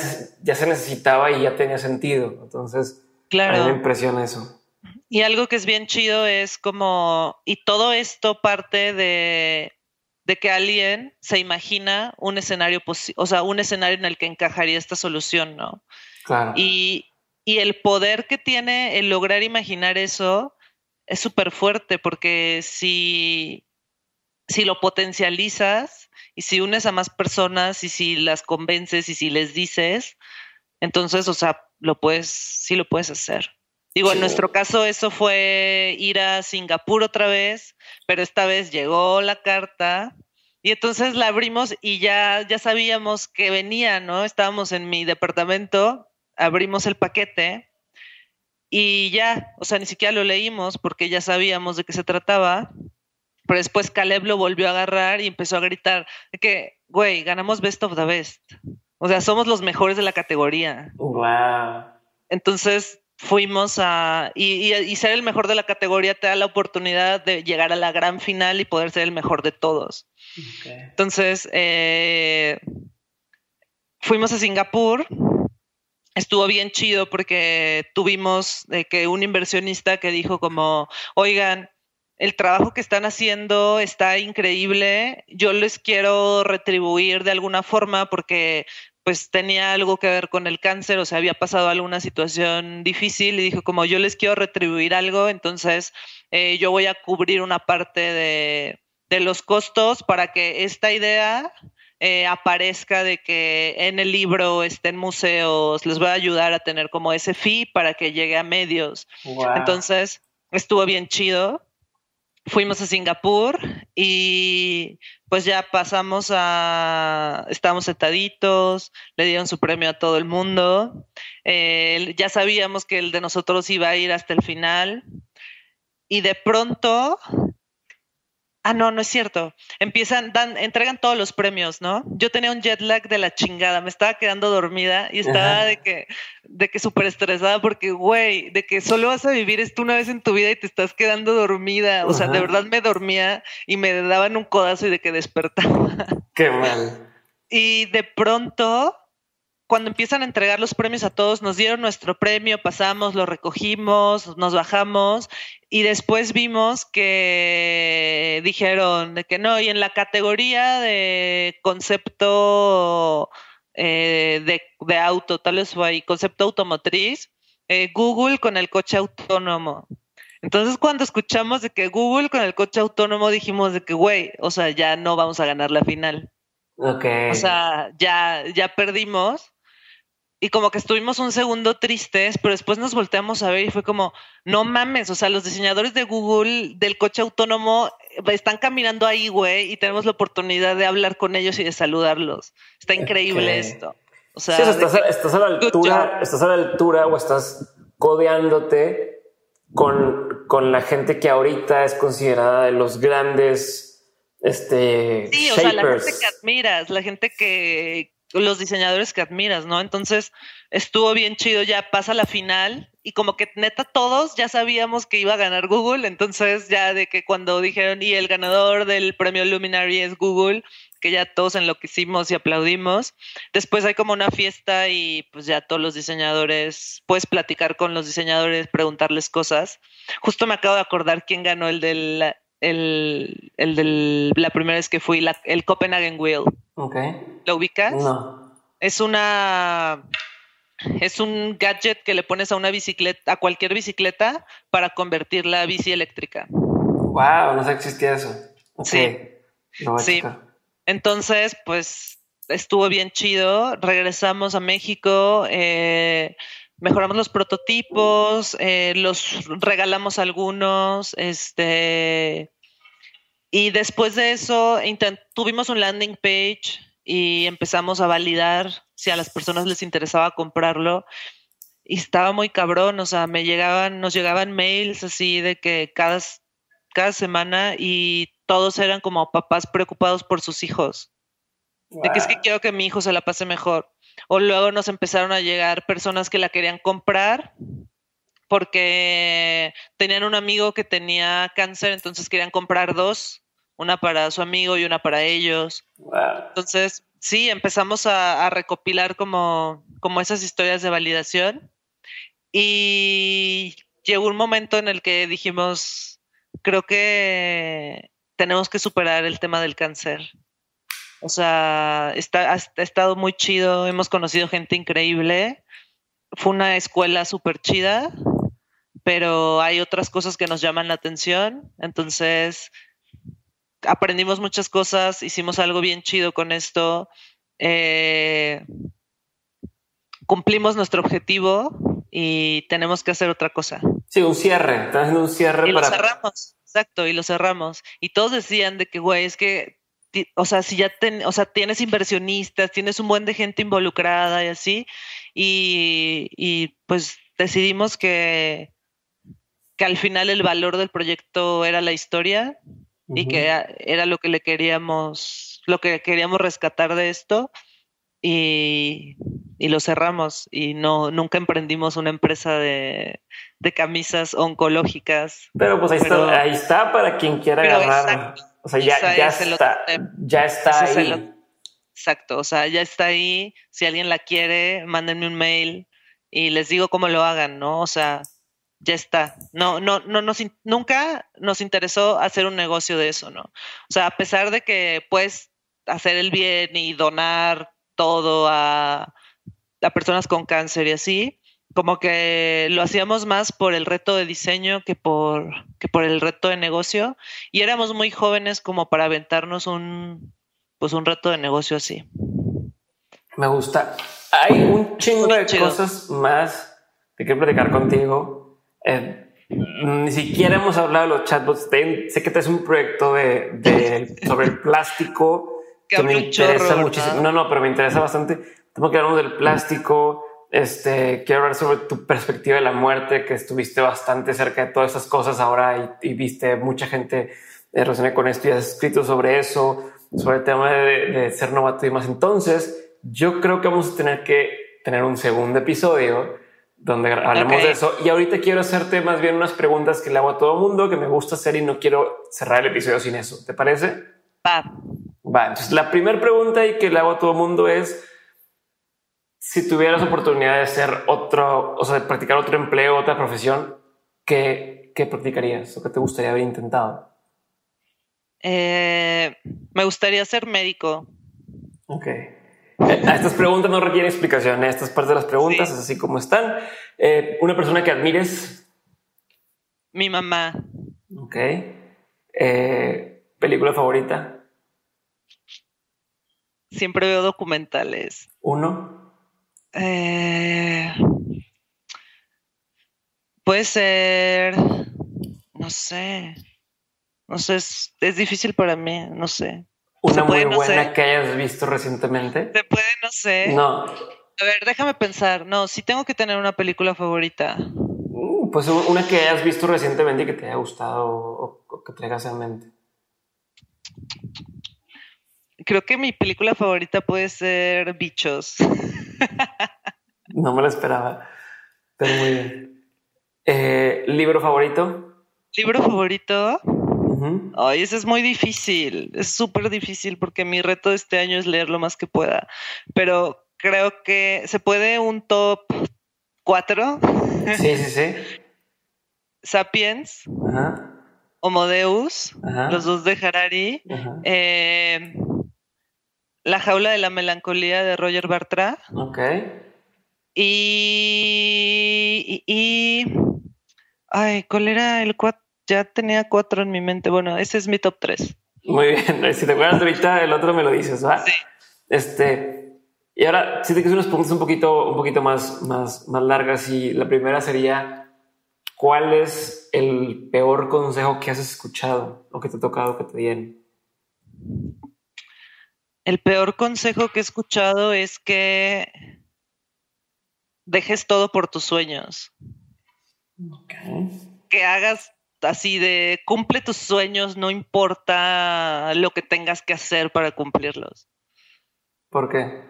ya se necesitaba y ya tenía sentido. Entonces, claro. a mí me impresiona eso. Y algo que es bien chido es como, y todo esto parte de, de que alguien se imagina un escenario, o sea, un escenario en el que encajaría esta solución, ¿no? Claro. Y, y el poder que tiene el lograr imaginar eso es súper fuerte, porque si, si lo potencializas, y si unes a más personas y si las convences y si les dices, entonces, o sea, lo puedes, sí lo puedes hacer. Digo, en nuestro caso eso fue ir a Singapur otra vez, pero esta vez llegó la carta y entonces la abrimos y ya, ya sabíamos que venía, ¿no? Estábamos en mi departamento, abrimos el paquete y ya, o sea, ni siquiera lo leímos porque ya sabíamos de qué se trataba pero después Caleb lo volvió a agarrar y empezó a gritar que, güey, ganamos Best of the Best. O sea, somos los mejores de la categoría. Wow. Entonces fuimos a. Y, ser el mejor de la categoría te da la oportunidad de llegar a la gran final y poder ser el mejor de todos. Entonces, eh, fuimos a Singapur. Estuvo bien chido porque tuvimos que un inversionista que dijo como, oigan, el trabajo que están haciendo está increíble. Yo les quiero retribuir de alguna forma porque pues tenía algo que ver con el cáncer, o sea, había pasado alguna situación difícil y dijo como yo les quiero retribuir algo, entonces eh, yo voy a cubrir una parte de, los costos para que esta idea eh, aparezca de que en el libro esté en museos, les voy a ayudar a tener como ese fee para que llegue a medios. Entonces, estuvo bien chido fuimos a Singapur y pues ya pasamos a, estábamos sentaditos, le dieron su premio a todo el mundo, ya sabíamos que el de nosotros iba a ir hasta el final. Y de pronto Ah, no, no es cierto. Empiezan, dan, entregan todos los premios, ¿no? Yo tenía un jet lag de la chingada, me estaba quedando dormida y estaba de que, de que súper estresada porque, güey, de que solo vas a vivir esto una vez en tu vida y te estás quedando dormida. O sea, de verdad me dormía y me daban un codazo y de que despertaba. Qué mal. Y de pronto cuando empiezan a entregar los premios a todos, nos dieron nuestro premio, pasamos, lo recogimos, nos bajamos y después vimos que dijeron de que no, y en la categoría de concepto eh, de, de, auto, tal vez fue ahí, concepto automotriz, eh, Google con el coche autónomo. Entonces cuando escuchamos de que Google con el coche autónomo dijimos de que, güey, o sea, ya no vamos a ganar la final. Ok. O sea, ya, ya perdimos y como que estuvimos un segundo tristes, pero después nos volteamos a ver y fue como, no mames, o sea, los diseñadores de Google del coche autónomo están caminando ahí, güey, y tenemos la oportunidad de hablar con ellos y de saludarlos. Está increíble esto. O sea, estás, a, la altura, estás a la altura o estás codeándote con, con la gente que ahorita es considerada de los grandes este sí, o sea, la gente que admiras, la gente que, los diseñadores que admiras, ¿no? Entonces estuvo bien chido, ya pasa la final y como que neta todos ya sabíamos que iba a ganar Google, entonces ya de que cuando dijeron y el ganador del premio Luminary es Google, que ya todos enloquecimos y aplaudimos. Después hay como una fiesta y pues ya todos los diseñadores, puedes platicar con los diseñadores, preguntarles cosas. Justo me acabo de acordar quién ganó el del el, el de la primera vez que fui, el Copenhagen Wheel. ¿Lo ubicas? No. Es una. Es un gadget que le pones a una bicicleta, a cualquier bicicleta, para convertirla a bici eléctrica. Wow, no sé existía eso. Sí. sí. Entonces, pues estuvo bien chido. Regresamos a México. Eh, mejoramos los prototipos, eh, los regalamos algunos, este, y después de eso tuvimos un landing page y empezamos a validar si a las personas les interesaba comprarlo. Y estaba muy cabrón, o sea, me llegaban, nos llegaban mails así de que cada, cada semana y todos eran como papás preocupados por sus hijos. De que es que quiero que mi hijo se la pase mejor. O luego nos empezaron a llegar personas que la querían comprar porque tenían un amigo que tenía cáncer, entonces querían comprar dos, una para su amigo y una para ellos. Entonces, sí, empezamos a, recopilar como, como esas historias de validación y llegó un momento en el que dijimos, creo que tenemos que superar el tema del cáncer. O sea, está, ha, estado muy chido, hemos conocido gente increíble. Fue una escuela súper chida, pero hay otras cosas que nos llaman la atención. Entonces, aprendimos muchas cosas, hicimos algo bien chido con esto. Eh, cumplimos nuestro objetivo y tenemos que hacer otra cosa. Sí, un cierre. Estás haciendo un cierre y lo cerramos, exacto, y lo cerramos. Y todos decían de que, güey, es que o sea, si ya o sea, tienes inversionistas, tienes un buen de gente involucrada y así, y, pues decidimos que, que al final el valor del proyecto era la historia y que era lo que le queríamos, lo que queríamos rescatar de esto y, lo cerramos y no nunca emprendimos una empresa de, camisas oncológicas. Pero pues ahí, está, ahí está para quien quiera agarrar. O sea, ya, ya está, ya está ahí. exacto, o sea, ya está ahí. Si alguien la quiere, mándenme un mail y les digo cómo lo hagan, ¿no? O sea, ya está. No, no, no nos, nunca nos interesó hacer un negocio de eso, ¿no? O sea, a pesar de que puedes hacer el bien y donar todo a, a personas con cáncer y así, como que lo hacíamos más por el reto de diseño que por, que por el reto de negocio y éramos muy jóvenes como para aventarnos un pues un reto de negocio así. Me gusta. Hay un chingo de cosas más que quiero platicar contigo. Eh, ni siquiera hemos hablado de los chatbots. sé que te es un proyecto de, sobre el plástico *laughs* que, me interesa muchísimo. ¿no? no, pero me interesa bastante. Tengo que hablar del plástico este, quiero hablar sobre tu perspectiva de la muerte, que estuviste bastante cerca de todas esas cosas ahora y, viste mucha gente eh, relacionada con esto y has escrito sobre eso, sobre el tema de, ser novato y más. Entonces, yo creo que vamos a tener que tener un segundo episodio donde hablemos de eso. Y ahorita quiero hacerte más bien unas preguntas que le hago a todo el mundo que me gusta hacer y no quiero cerrar el episodio sin eso. ¿Te parece? Va. Va. Entonces, la primera pregunta y que le hago a todo mundo es si tuvieras oportunidad de ser otro, o sea, de practicar otro empleo, otra profesión, ¿qué, ¿qué, qué practicarías o qué te gustaría haber intentado? Eh, me gustaría ser médico. Ok. Eh, estas preguntas no requieren explicación. Estas partes de las preguntas es así como están. Eh, una persona que admires. Mi mamá. Ok. película favorita. Siempre veo documentales. Uno. puede ser. No sé. No sé, es, difícil para mí, no sé. Una muy buena que hayas visto recientemente. Se puede, no sé. No. A ver, déjame pensar. No, sí tengo que tener una película favorita. Uh, pues una que hayas visto recientemente y que te haya gustado o, que traigas en mente. Creo que mi película favorita puede ser Bichos. *laughs* no me lo esperaba, pero muy bien. Eh, ¿Libro favorito? ¿Libro favorito? Ay, eso es muy difícil, es súper difícil porque mi reto de este año es leer lo más que pueda, pero creo que se puede un top 4. Sí, sí, sí. Sapiens, Homodeus, los dos de Harari, eh, La jaula de la melancolía de Roger Bartra. Ok. Y, y, y, ay, ¿cuál era el 4? Ya tenía cuatro en mi mente. Bueno, ese es mi top tres. Muy bien. *laughs* Si te acuerdas ahorita, el otro me lo dices, ¿va? Sí. Este, y ahora, si te quieres unas preguntas un poquito, un poquito más, más, más largas. Y la primera sería: ¿Cuál es el peor consejo que has escuchado o que te ha tocado que te dieron? El peor consejo que he escuchado es que dejes todo por tus sueños. Que hagas así de cumple tus sueños, no importa lo que tengas que hacer para cumplirlos. ¿Por qué?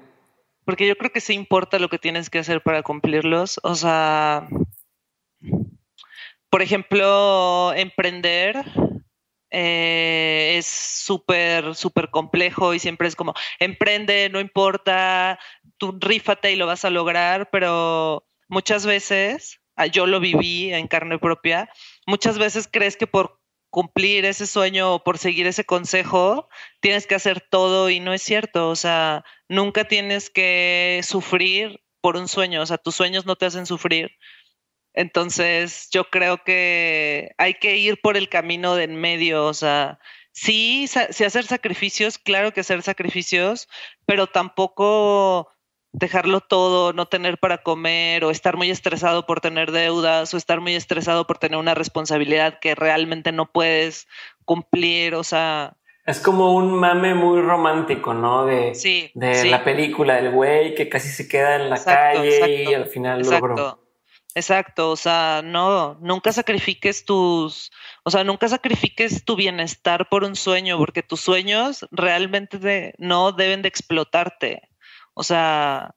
Porque yo creo que sí importa lo que tienes que hacer para cumplirlos. O sea, por ejemplo, emprender eh, es súper, súper complejo y siempre es como, emprende, no importa, tú rífate y lo vas a lograr, pero muchas veces yo lo viví en carne propia, muchas veces crees que por cumplir ese sueño o por seguir ese consejo tienes que hacer todo y no es cierto, o sea, nunca tienes que sufrir por un sueño, o sea, tus sueños no te hacen sufrir. Entonces, yo creo que hay que ir por el camino de en medio, o sea, sí, sí hacer sacrificios, claro que hacer sacrificios, pero tampoco dejarlo todo, no tener para comer o estar muy estresado por tener deudas o estar muy estresado por tener una responsabilidad que realmente no puedes cumplir, o sea... Es como un mame muy romántico, ¿no? De, sí, de la película del güey que casi se queda en la calle y al final exacto. Exacto, o sea, no, nunca sacrifiques tus, o sea, nunca sacrifiques tu bienestar por un sueño, porque tus sueños realmente no deben de explotarte. O sea,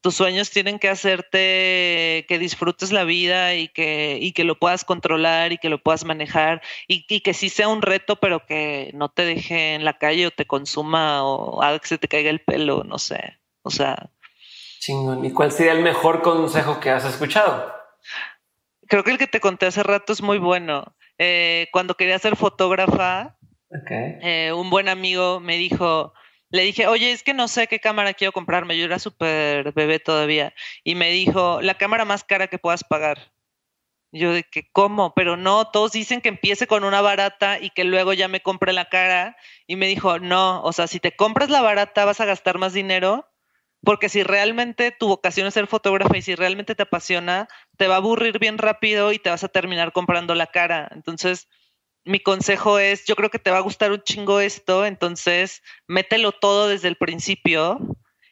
tus sueños tienen que hacerte que disfrutes la vida y que, y que lo puedas controlar y que lo puedas manejar y, que sí sea un reto, pero que no te deje en la calle o te consuma o haga que se te caiga el pelo, no sé. O sea. Chingón. ¿Y cuál sería el mejor consejo que has escuchado? Creo que el que te conté hace rato es muy bueno. Eh, cuando quería ser fotógrafa, eh, un buen amigo me dijo, le dije, oye, es que no sé qué cámara quiero comprarme. Yo era súper bebé todavía. Y me dijo, la cámara más cara que puedas pagar. yo de que, ¿cómo? Pero no, todos dicen que empiece con una barata y que luego ya me compre la cara. Y me dijo, no, o sea, si te compras la barata vas a gastar más dinero. Porque si realmente tu vocación es ser fotógrafa y si realmente te apasiona, te va a aburrir bien rápido y te vas a terminar comprando la cara. Entonces, mi consejo es, yo creo que te va a gustar un chingo esto, entonces mételo todo desde el principio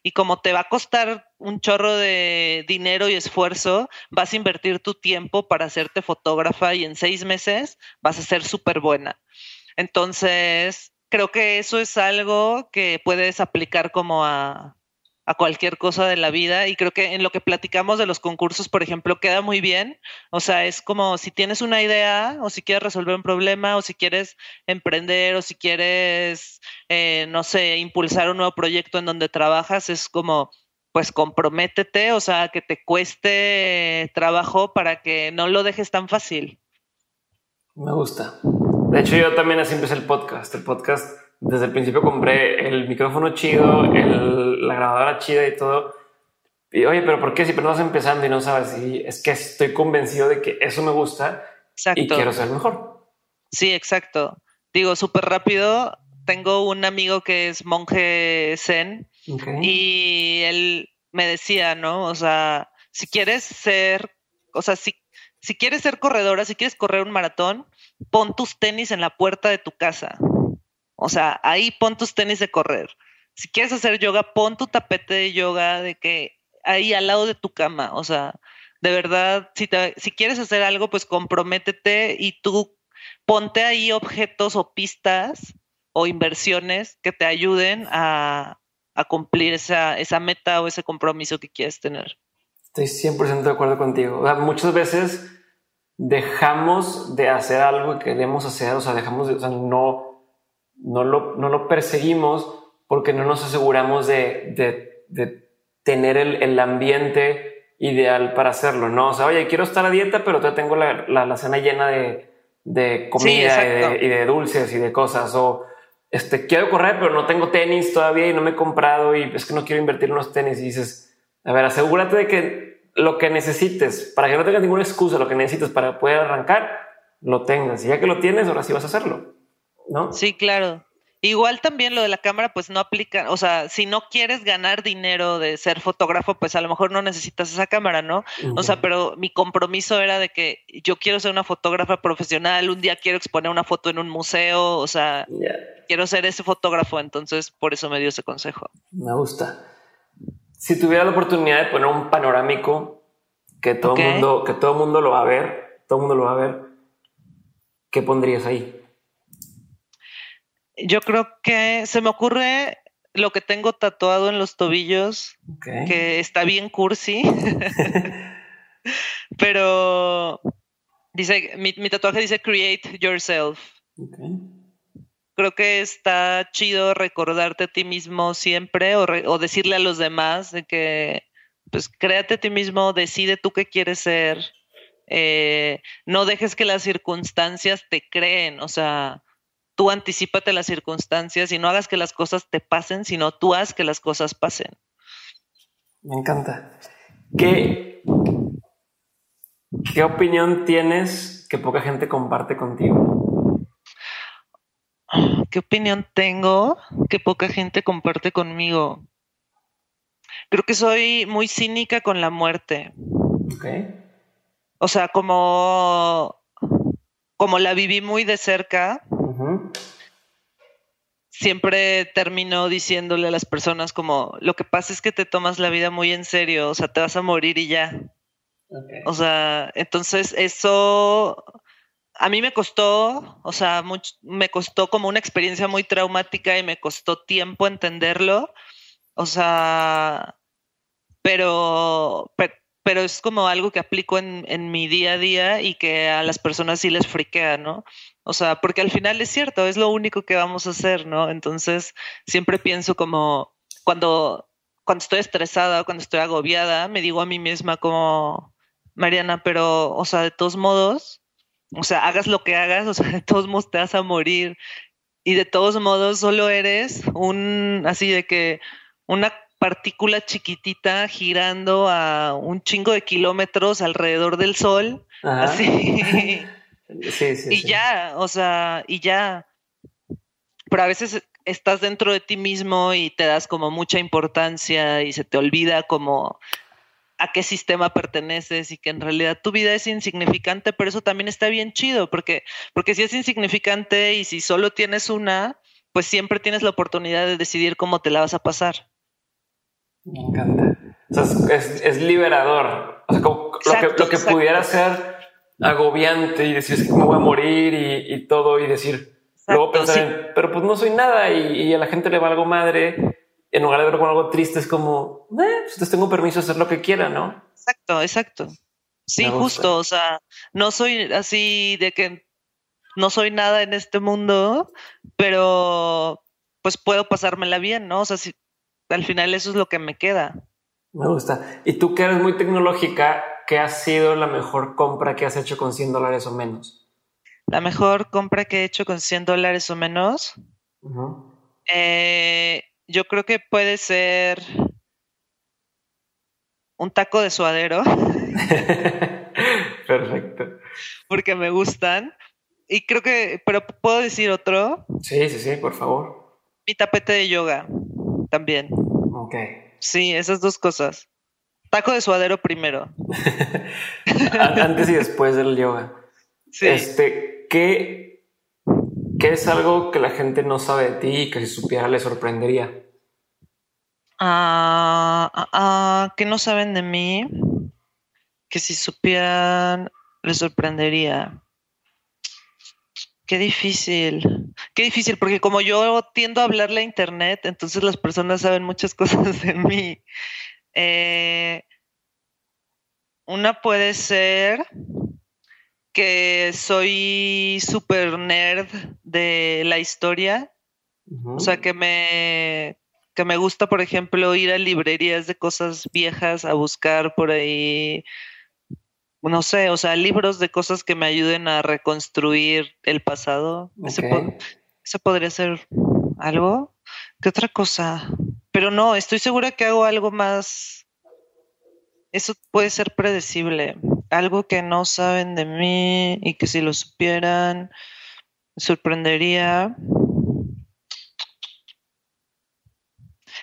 y como te va a costar un chorro de dinero y esfuerzo, vas a invertir tu tiempo para hacerte fotógrafa y en seis meses vas a ser súper buena. Entonces, creo que eso es algo que puedes aplicar como a, a cualquier cosa de la vida y creo que en lo que platicamos de los concursos, por ejemplo, queda muy bien. O sea, es como si tienes una idea o si quieres resolver un problema o si quieres emprender o si quieres, eh, no sé, impulsar un nuevo proyecto en donde trabajas, es como, pues comprométete, o sea, que te cueste trabajo para que no lo dejes tan fácil. Me gusta. De hecho, yo también así empecé el podcast. El podcast, desde el principio compré el micrófono chido, el, la grabadora chida y todo. Y oye, pero ¿por qué si pero vas empezando y no sabes? Y es que estoy convencido de que eso me gusta y quiero ser mejor. Sí, exacto. Digo, súper rápido. Tengo un amigo que es monje zen y él me decía, ¿no? O sea, si quieres ser, o sea, si, si quieres ser corredora, si quieres correr un maratón, pon tus tenis en la puerta de tu casa. O sea, ahí pon tus tenis de correr. Si quieres hacer yoga, pon tu tapete de yoga de que ahí al lado de tu cama. O sea, de verdad, si, si quieres hacer algo, pues comprométete y tú ponte ahí objetos o pistas o inversiones que te ayuden a, a cumplir esa, esa meta o ese compromiso que quieres tener. Estoy 100% de acuerdo contigo. muchas veces dejamos de hacer algo que queremos hacer, o sea, dejamos de, o sea, no, no, lo, no lo perseguimos porque no nos aseguramos de, de, de tener el, el, ambiente ideal para hacerlo, ¿no? O sea, oye, quiero estar a dieta, pero ya tengo la, la, cena llena de, de comida y, de, y, de, dulces y de cosas, o este, quiero correr, pero no tengo tenis todavía y no me he comprado y es que no quiero invertir en unos tenis y dices, a ver, asegúrate de que lo que necesites, para que no tengas ninguna excusa, lo que necesites para poder arrancar, lo tengas. Y ya que lo tienes, ahora sí vas a hacerlo, ¿no? Sí, claro. Igual también lo de la cámara, pues no aplica, o sea, si no quieres ganar dinero de ser fotógrafo, pues a lo mejor no necesitas esa cámara, ¿no? O sea, pero mi compromiso era de que yo quiero ser una fotógrafa profesional, un día quiero exponer una foto en un museo, o sea, quiero ser ese fotógrafo, entonces por eso me dio ese consejo. Me gusta. Si tuviera la oportunidad de poner un panorámico que todo mundo, que todo mundo lo va a ver, todo mundo lo va a ver, ¿qué pondrías ahí? Yo creo que se me ocurre lo que tengo tatuado en los tobillos, que está bien cursi, *laughs* *laughs* pero dice, mi, tatuaje dice create yourself creo que está chido recordarte a ti mismo siempre o, decirle a los demás de que, pues, créate a ti mismo, decide tú qué quieres ser, eh, no dejes que las circunstancias te creen, o sea, tú anticipate las circunstancias y no hagas que las cosas te pasen, sino tú haz que las cosas pasen. Me encanta. ¿Qué, qué opinión tienes que poca gente comparte contigo? ¿Qué opinión tengo que poca gente comparte conmigo? Creo que soy muy cínica con la muerte. O sea, como, como la viví muy de cerca, siempre termino diciéndole a las personas como, lo que pasa es que te tomas la vida muy en serio, o sea, te vas a morir y ya. O sea, entonces eso a mí me costó, o sea, me costó como una experiencia muy traumática y me costó tiempo entenderlo. O sea, pero, pero, es como algo que aplico en, en, mi día a día y que a las personas sí les friquea, ¿no? O sea, porque al final es cierto, es lo único que vamos a hacer, ¿no? Entonces, siempre pienso como cuando, cuando estoy estresada, cuando estoy agobiada, me digo a mí misma como, Mariana, pero, o sea, de todos modos, o sea, hagas lo que hagas, o sea, de todos modos te vas a morir. Y de todos modos solo eres un, así de que, una partícula chiquitita girando a un chingo de kilómetros alrededor del sol. Así. *laughs* Sí, sí, y ya, o sea, y ya. Pero a veces estás dentro de ti mismo y te das como mucha importancia y se te olvida como a qué sistema perteneces y que en realidad tu vida es insignificante, pero eso también está bien chido, porque, porque si es insignificante y si solo tienes una, pues siempre tienes la oportunidad de decidir cómo te la vas a pasar. Me encanta. O sea, es, liberador. O sea, lo que, pudiera ser agobiante y decir, que me voy a morir y, todo, y decir, luego pensar, pero pues no soy nada y, y, a la gente le va algo madre en lugar de verlo como algo triste, es como, eh, pues tengo permiso de hacer lo que quiera, ¿no? Exacto, exacto. Sí, justo, o sea, no soy así de que no soy nada en este mundo, pero pues puedo pasármela bien, ¿no? O sea, si, al final eso es lo que me queda. Me gusta. Y tú que eres muy tecnológica, ¿qué ha sido la mejor compra que has hecho con 100 dólares o menos? la mejor compra que he hecho con 100 dólares o menos. Eh, yo creo que puede ser un taco de suadero. *laughs* Perfecto. Porque me gustan. Y creo que, pero puedo decir otro. Sí, sí, sí, por favor. Mi tapete de yoga también. Ok. Sí, esas dos cosas. Taco de suadero primero. *laughs* Antes y después del yoga. Sí. Este, ¿qué, ¿qué es algo que la gente no sabe de ti y que si supiera le sorprendería? Ah, ah, ah, que no saben de mí, que si supieran les sorprendería. Qué difícil, qué difícil, porque como yo tiendo a hablarle a internet, entonces las personas saben muchas *laughs* cosas de mí. Eh, una puede ser que soy súper nerd de la historia, o sea, que me, que me gusta, por ejemplo, ir a librerías de cosas viejas a buscar por ahí no sé, o sea, libros de cosas que me ayuden a reconstruir el pasado. Eso, podría ser algo. ¿Qué otra cosa? Pero no, estoy segura que hago algo más. Eso puede ser predecible. Algo que no saben de mí y que si lo supieran, me sorprendería.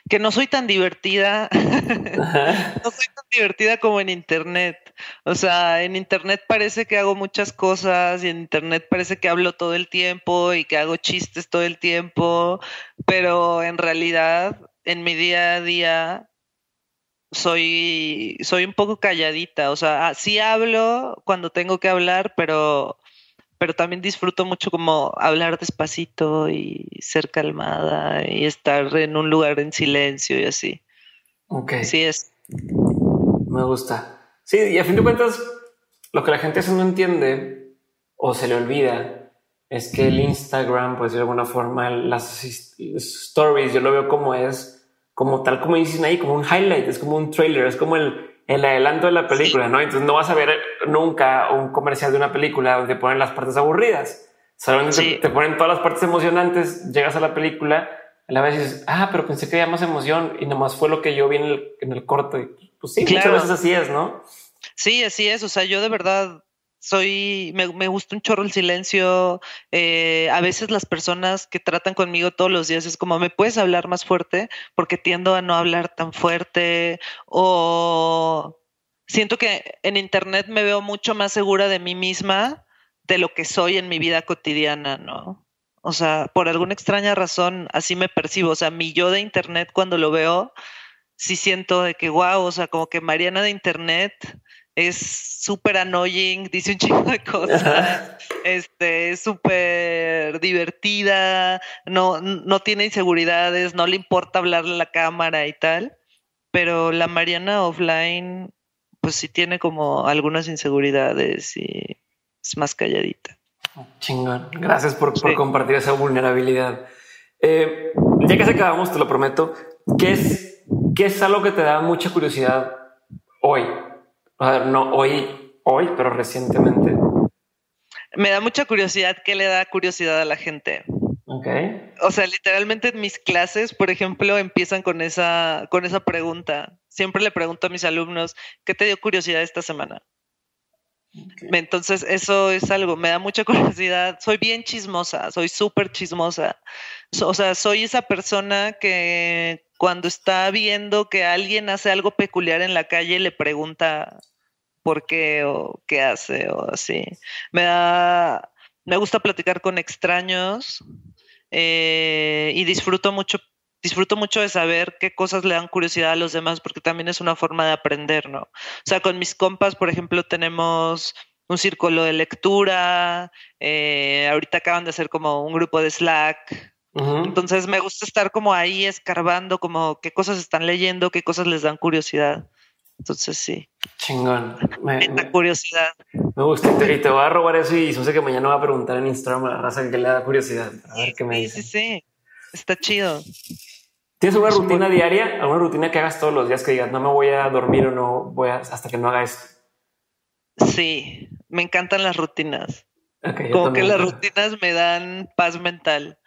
que no soy tan divertida, *laughs* no soy tan divertida como en internet. O sea, en internet parece que hago muchas cosas y en internet parece que hablo todo el tiempo y que hago chistes todo el tiempo, pero en realidad en mi día a día soy, soy un poco calladita. O sea, sí hablo cuando tengo que hablar, pero pero también disfruto mucho como hablar despacito y ser calmada y estar en un lugar en silencio y así. Ok. Sí es. Me gusta. Sí, y a fin de cuentas, lo que la gente no entiende o se le olvida es que el Instagram, pues de alguna forma, las stories, yo lo veo como es, como tal como dicen ahí, como un highlight, es como un trailer, es como el, el adelanto de la película, ¿no? Entonces no vas a ver nunca un comercial de una película donde ponen las partes aburridas. Solamente te, ponen todas las partes emocionantes, llegas a la película, a la vez dices, ah, pero pensé que había más emoción y nomás fue lo que yo vi en el, en el corto. Y, pues sí, muchas veces así es, ¿no? Sí, así es. O sea, yo de verdad soy, me, me, gusta un chorro el silencio. Eh, a veces las personas que tratan conmigo todos los días es como, ¿me puedes hablar más fuerte? Porque tiendo a no hablar tan fuerte o siento que en Internet me veo mucho más segura de mí misma de lo que soy en mi vida cotidiana, ¿no? O sea, por alguna extraña razón así me percibo. O sea, mi yo de Internet cuando lo veo, sí siento de que, wow, o sea, como que Mariana de Internet es súper annoying, dice un chingo de cosas, este, es súper divertida, no, no tiene inseguridades, no le importa hablarle a la cámara y tal, pero la Mariana offline, pues sí tiene como algunas inseguridades y es más calladita. Chingón, gracias por, compartir esa vulnerabilidad. Eh, ya que se acabamos, te lo prometo, ¿qué es, ¿qué es algo que te da mucha curiosidad hoy? A ver, no hoy, hoy, pero recientemente. Me da mucha curiosidad qué le da curiosidad a la gente. Ok. O sea, literalmente mis clases, por ejemplo, empiezan con esa, con esa pregunta. Siempre le pregunto a mis alumnos, ¿qué te dio curiosidad esta semana? Entonces, eso es algo, me da mucha *laughs* curiosidad. Soy bien chismosa, soy súper chismosa. O sea, soy esa persona que cuando está viendo que alguien hace algo peculiar en la calle, le pregunta por qué o qué hace o así. Me da, me gusta platicar con extraños eh, y disfruto mucho, disfruto mucho de saber qué cosas le dan curiosidad a los demás porque también es una forma de aprender, ¿no? O sea, con mis compas, por ejemplo, tenemos un círculo de lectura, eh, ahorita acaban de hacer como un grupo de Slack. Entonces me gusta estar como ahí escarbando, como qué cosas están leyendo, qué cosas les dan curiosidad. Entonces sí. Chingón. Me, da curiosidad. Me gusta. Y te voy a robar eso y sé que mañana voy a preguntar en Instagram a la raza que le da curiosidad. A ver qué me dice. Sí, sí, Está chido. ¿Tienes una rutina diaria? ¿Alguna rutina que hagas todos los días que digas no me voy a dormir o no voy a hasta que no haga esto? Sí, me encantan las rutinas. como que las rutinas me dan paz mental.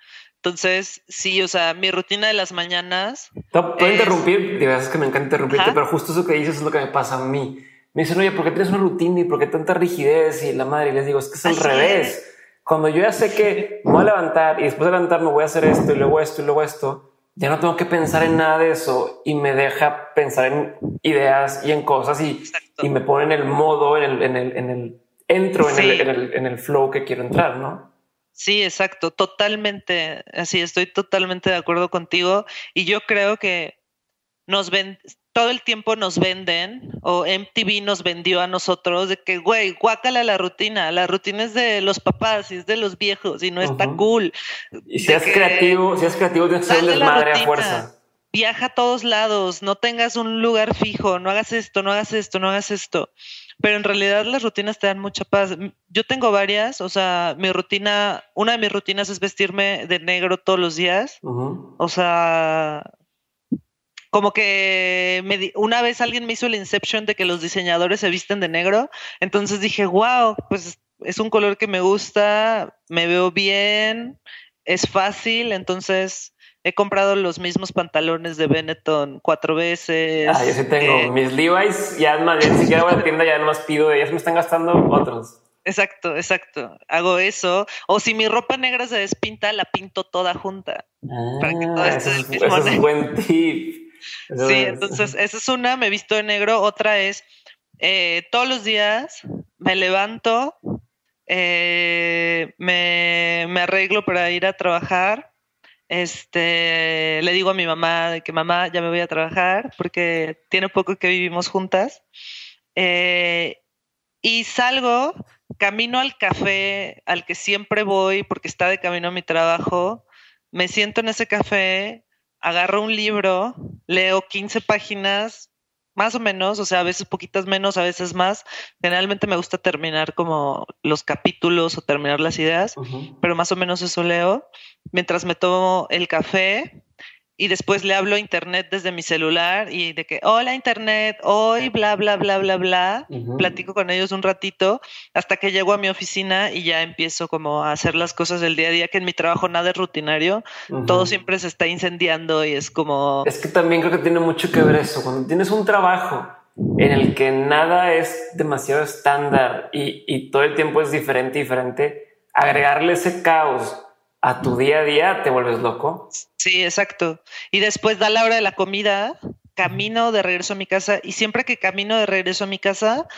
Entonces, sí, o sea, mi rutina de las mañanas. No, puedo interrumpir, de veces que me encanta interrumpirte, pero justo eso que dices es lo que me pasa a mí. Me dicen, oye, ¿por qué tienes una rutina y por qué tanta rigidez? Y la madre, y les digo, es que es al revés. Cuando yo ya sé que me voy a levantar y después de levantarme voy a hacer esto y luego esto y luego esto, ya no tengo que pensar en nada de eso y me deja pensar en ideas y en cosas y, y me pone en el modo, en el, en el, en el entro en, el, en, el, en el flow que quiero entrar, ¿no? Sí, exacto, totalmente, así estoy totalmente de acuerdo contigo y yo creo que nos ven, todo el tiempo nos venden o MTV nos vendió a nosotros de que, güey, guácala la rutina, la rutina es de los papás y es de los viejos y no está cool. Y si es creativo, si es creativo tienes que ser desmadre a fuerza. Viaja a todos lados, no tengas un lugar fijo, no hagas esto, no hagas esto, no hagas esto pero en realidad las rutinas te dan mucha paz. Yo tengo varias, o sea, mi rutina, una de mis rutinas es vestirme de negro todos los días. O sea, como que me una vez alguien me hizo el inception de que los diseñadores se visten de negro, entonces dije, wow, pues es un color que me gusta, me veo bien, es fácil, entonces He comprado los mismos pantalones de Benetton cuatro veces. Ah, yo sí tengo. Eh, Mis Levi's, ya más bien, ni siquiera voy a la tienda, ya más pido, ellas me están gastando otros. Exacto, exacto. Hago eso. O si mi ropa negra se despinta, la pinto toda junta. para que todo ah, esté del mismo es un buen tip. sí, entonces esa es una, me visto de negro. Otra es, eh, todos los días me levanto, eh, me, me arreglo para ir a trabajar este, le digo a mi mamá que mamá ya me voy a trabajar porque tiene poco que vivimos juntas. Eh, y salgo, camino al café al que siempre voy porque está de camino a mi trabajo, me siento en ese café, agarro un libro, leo 15 páginas, más o menos, o sea, a veces poquitas menos, a veces más. Generalmente me gusta terminar como los capítulos o terminar las ideas, pero más o menos eso leo. Mientras me tomo el café, y después le hablo a internet desde mi celular y de que, hola internet, hoy, bla, bla, bla, bla, bla, platico con ellos un ratito hasta que llego a mi oficina y ya empiezo como a hacer las cosas del día a día, que en mi trabajo nada es rutinario, todo siempre se está incendiando y es como... Es que también creo que tiene mucho que ver eso, cuando tienes un trabajo en el que nada es demasiado estándar y, y todo el tiempo es diferente, diferente, agregarle ese caos a tu día a día te vuelves loco. Sí, exacto. Y después da la hora de la comida, camino de regreso a mi casa y siempre que camino de regreso a mi casa,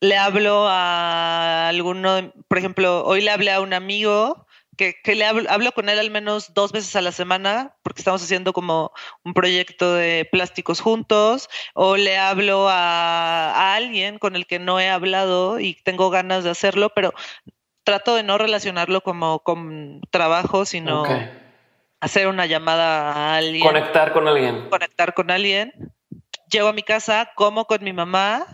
le hablo a alguno, por ejemplo, hoy le hablé a un amigo que, le hablo, hablo, con él al menos dos veces a la semana porque estamos haciendo como un proyecto de plásticos juntos o le hablo a, a alguien con el que no he hablado y tengo ganas de hacerlo, pero trato de no relacionarlo como con trabajo, sino hacer una llamada a alguien. Conectar con alguien. Conectar con alguien. Llego a mi casa, como con mi mamá,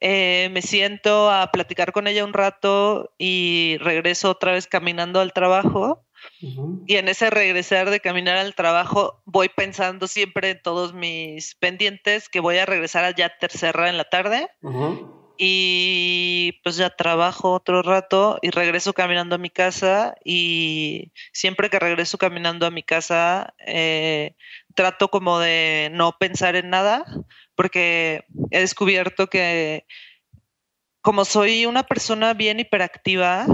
eh, me siento a platicar con ella un rato y regreso otra vez caminando al trabajo. Y en ese regresar de caminar al trabajo voy pensando siempre en todos mis pendientes que voy a regresar allá tercera en la tarde y pues ya trabajo otro rato y regreso caminando a mi casa y siempre que regreso caminando a mi casa eh, trato como de no pensar en nada porque he descubierto que como soy una persona bien hiperactiva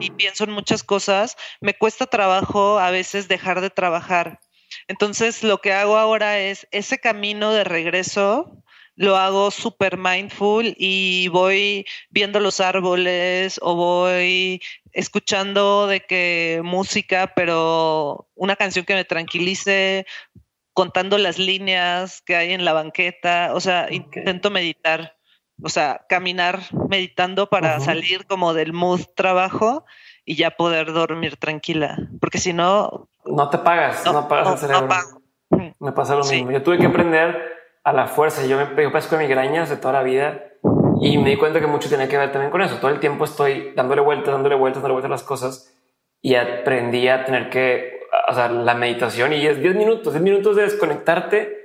y pienso en muchas cosas, me cuesta trabajo a veces dejar de trabajar. Entonces lo que hago ahora es ese camino de regreso lo hago súper mindful y voy viendo los árboles o voy escuchando de que música, pero una canción que me tranquilice, contando las líneas que hay en la banqueta, o sea, intento meditar, o sea, caminar meditando para salir como del mood trabajo y ya poder dormir tranquila, porque si no... No te pagas, no, pagas el cerebro. Me pasa lo mismo. Yo tuve que aprender a la fuerza. Yo me yo padezco de migrañas de toda la vida y me di cuenta que mucho tiene que ver también con eso. Todo el tiempo estoy dándole vueltas, dándole vueltas, dándole vueltas a las cosas y aprendí a tener que, o sea, la meditación y es 10 minutos, 10 minutos de desconectarte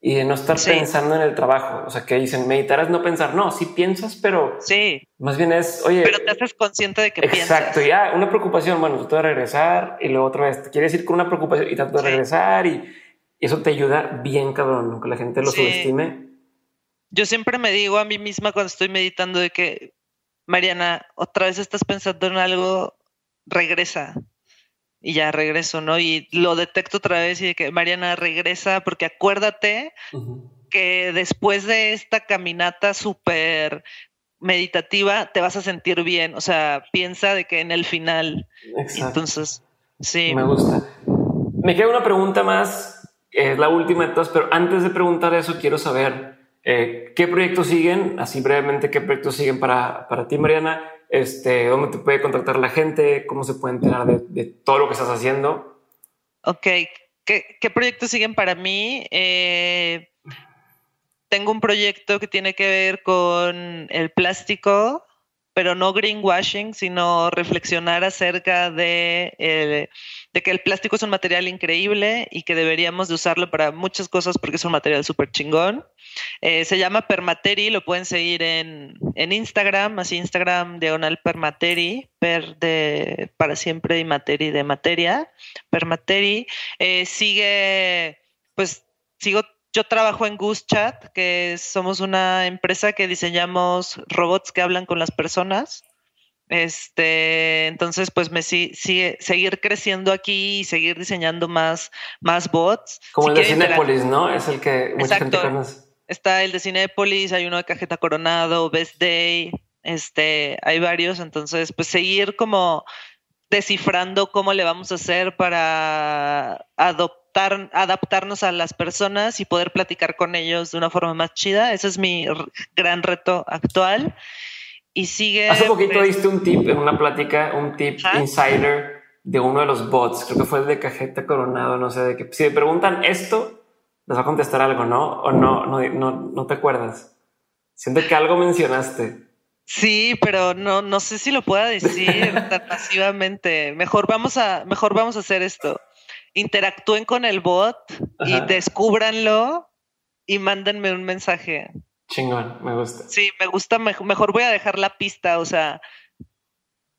y de no estar pensando en el trabajo. O sea, que dicen meditar es no pensar. No, sí piensas, pero sí. más bien es, oye. Pero te haces consciente de que piensas. Exacto, ya una preocupación. Bueno, trato de regresar y luego otra vez te quieres ir con una preocupación y trato de regresar y eso te ayuda bien, cabrón, que la gente lo subestime. Yo siempre me digo a mí misma cuando estoy meditando de que, Mariana, otra vez estás pensando en algo, regresa y ya regreso, ¿no? Y lo detecto otra vez y de que Mariana regresa porque acuérdate que después de esta caminata súper meditativa te vas a sentir bien, o sea, piensa de que en el final. Exacto. Entonces, sí. Me gusta. Me queda una pregunta más, es la última de todas, pero antes de preguntar eso quiero saber eh, qué proyectos siguen, así brevemente, qué proyectos siguen para, para ti, Mariana este, dónde te puede contactar la gente, cómo se puede enterar de, todo lo que estás haciendo. Ok, ¿qué, proyectos siguen para mí? Eh, tengo un proyecto que tiene que ver con el plástico, pero no greenwashing, sino reflexionar acerca de, eh, de, que el plástico es un material increíble y que deberíamos de usarlo para muchas cosas porque es un material súper chingón. Eh, se llama Permateri, lo pueden seguir en, en, Instagram, así Instagram diagonal Permateri, per de para siempre y materi de materia, Permateri. Eh, sigue, pues sigo yo trabajo en GooseChat, que somos una empresa que diseñamos robots que hablan con las personas. Este, entonces, pues me sigue seguir creciendo aquí y seguir diseñando más, más bots. Como el de Cinepolis, ¿no? Es el que mucha gente conoce. Está el de Cinepolis, hay uno de Cajeta Coronado, Best Day, este, hay varios. Entonces, pues seguir como descifrando cómo le vamos a hacer para adoptar adaptarnos a las personas y poder platicar con ellos de una forma más chida. Ese es mi gran reto actual. Y sigue. Hace poquito pues diste un tip en una plática, un tip insider de uno de los bots. Creo que fue el de Cajeta Coronado, no sé de qué. Si me preguntan esto, les va a contestar algo, ¿no? O no, no, no, no te acuerdas. Siento que algo mencionaste. Sí, pero no, no sé si lo pueda decir *laughs* tan pasivamente. Mejor vamos a, mejor vamos a hacer esto interactúen con el bot y descúbranlo y mándenme un mensaje. Chingón, me gusta. Sí, me gusta, mejor, voy a dejar la pista, o sea,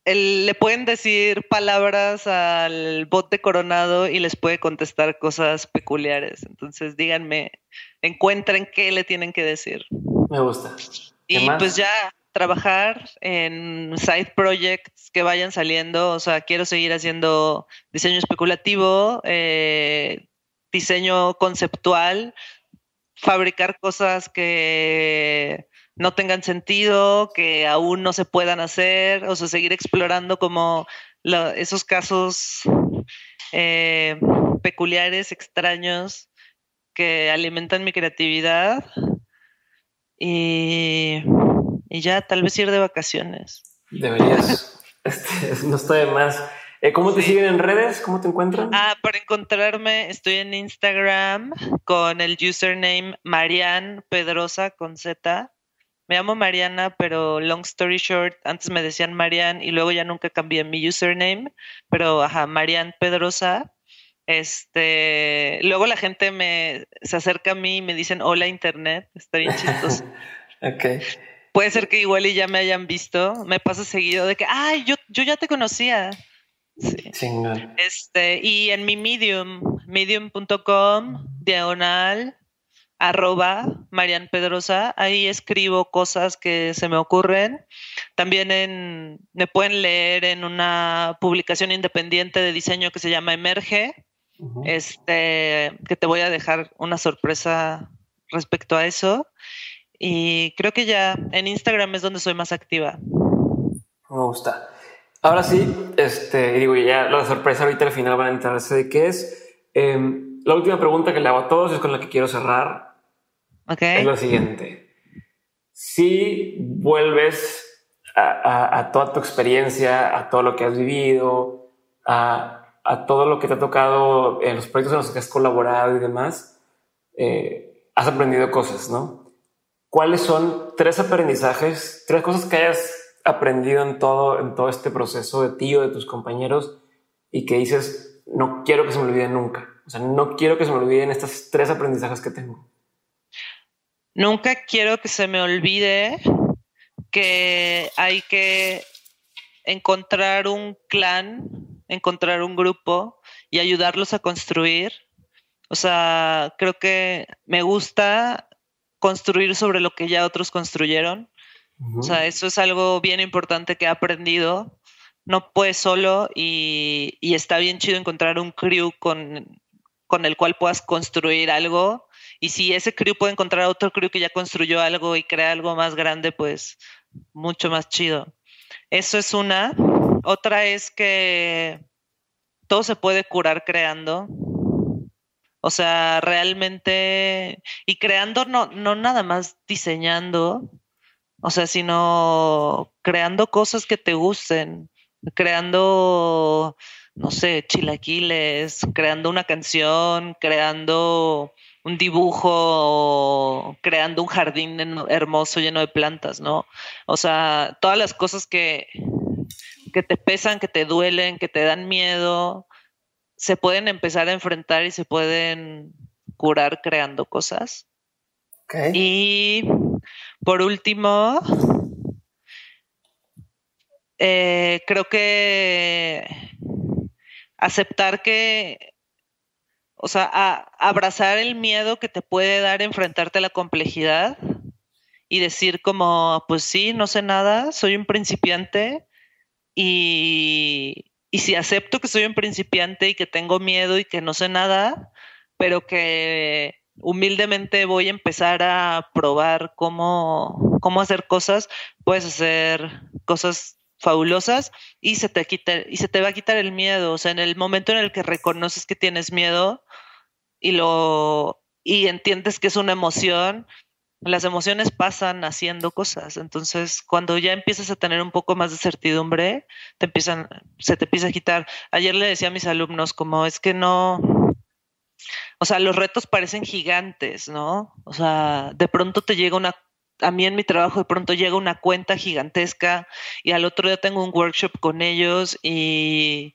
le pueden decir palabras al bot de Coronado y les puede contestar cosas peculiares. Entonces, díganme, encuentren qué le tienen que decir. Me gusta. Y pues ya, trabajar en side projects que vayan saliendo. O sea, quiero seguir haciendo diseño especulativo, eh, diseño conceptual, fabricar cosas que no tengan sentido, que aún no se puedan hacer, o sea, seguir explorando como esos casos eh, peculiares, extraños, que alimentan mi creatividad. Y y ya tal vez ir de vacaciones. Deberías. *laughs* este, no está de más. Eh, ¿Cómo te siguen en redes? ¿Cómo te encuentran? Ah, para encontrarme estoy en Instagram con el username Marian Pedrosa con Z. Me llamo Mariana, pero long story short, antes me decían Marian y luego ya nunca cambié mi username, pero ajá, Marian Pedrosa. Este, luego la gente me se acerca a mí y me dicen hola internet, está bien chistoso. *laughs* ok puede ser que igual y ya me hayan visto. Me pasa seguido de que, ay, yo, yo ya te conocía. Sí. Este, y en mi Medium, medium.com, diagonal, arroba Marian Pedrosa, ahí escribo cosas que se me ocurren. También en, me pueden leer en una publicación independiente de diseño que se llama Emerge, este, que te voy a dejar una sorpresa respecto a eso. Y creo que ya en Instagram es donde soy más activa. Me gusta. Ahora sí, este, digo, ya la sorpresa ahorita al final van a enterarse de qué es. Em, la última pregunta que le hago a todos es con la que quiero cerrar. Okay. Es lo siguiente. Si vuelves a, toda tu experiencia, a todo lo que has vivido, a, todo lo que te ha tocado en los proyectos en los que has colaborado y demás, eh, has aprendido cosas, ¿no? ¿cuáles son tres aprendizajes, tres cosas que hayas aprendido en todo, en todo este proceso de ti o de tus compañeros y que dices, no quiero que se me olviden nunca? O sea, no quiero que se me olviden estas tres aprendizajes que tengo. nunca quiero que se me olvide que hay que encontrar un clan, encontrar un grupo y ayudarlos a construir. O sea, creo que me gusta construir sobre lo que ya otros construyeron. O sea, eso es algo bien importante que he aprendido. No puedes solo y, y está bien chido encontrar un crew con, con el cual puedas construir algo. Y si ese crew puede encontrar otro crew que ya construyó algo y crea algo más grande, pues mucho más chido. Eso es una. Otra es que todo se puede curar creando. O sea, realmente, y creando no, no nada más diseñando, o sea, sino creando cosas que te gusten, creando, no sé, chilaquiles, creando una canción, creando un dibujo, creando un jardín hermoso lleno de plantas, ¿no? O sea, todas las cosas que, que te pesan, que te duelen, que te dan miedo, se pueden empezar a enfrentar y se pueden curar creando cosas. Y por último, eh, creo que aceptar que o sea, abrazar el miedo que te puede dar enfrentarte a la complejidad y decir como, pues sí, no sé nada, soy un principiante y, y si acepto que soy un principiante y que tengo miedo y que no sé nada, pero que humildemente voy a empezar a probar cómo, cómo hacer cosas, puedes hacer cosas fabulosas y se te quita y se te va a quitar el miedo, o sea, en el momento en el que reconoces que tienes miedo y lo y entiendes que es una emoción, las emociones pasan haciendo cosas, entonces cuando ya empiezas a tener un poco más de certidumbre, te empiezan se te empieza a quitar. Ayer le decía a mis alumnos como es que no o sea, los retos parecen gigantes, ¿no? O sea, de pronto te llega una a mí en mi trabajo de pronto llega una cuenta gigantesca y al otro día tengo un workshop con ellos y,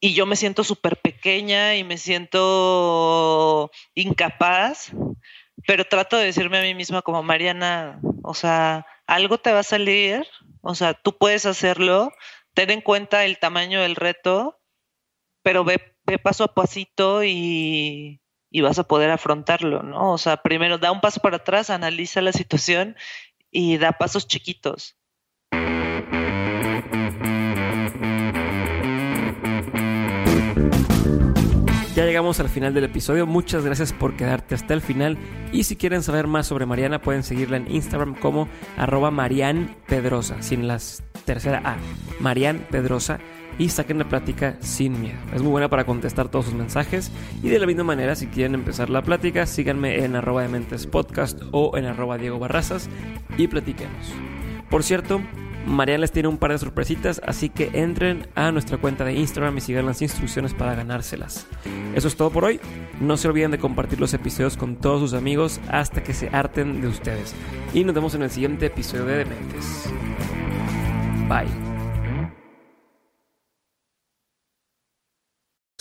y yo me siento súper pequeña y me siento incapaz, pero trato de decirme a mí misma como Mariana, o sea, algo te va a salir, o sea, tú puedes hacerlo, ten en cuenta el tamaño del reto, pero ve, ve paso a pasito y, y vas a poder afrontarlo, ¿no? O sea, primero da un paso para atrás, analiza la situación y da pasos chiquitos. Ya llegamos al final del episodio. Muchas gracias por quedarte hasta el final. Y si quieren saber más sobre Mariana, pueden seguirla en Instagram como arroba Marian Pedrosa, sin la tercera A. Marian Pedrosa y saquen la plática sin miedo. Es muy buena para contestar todos sus mensajes y de la misma manera si quieren empezar la plática síganme en arroba de mentes podcast o en arroba Diego Barrazas y platiquemos. Por cierto, Mariana les tiene un par de sorpresitas, así que entren a nuestra cuenta de Instagram y sigan las instrucciones para ganárselas. Eso es todo por hoy. No se olviden de compartir los episodios con todos sus amigos hasta que se harten de ustedes. Y nos vemos en el siguiente episodio de Dementes. Bye.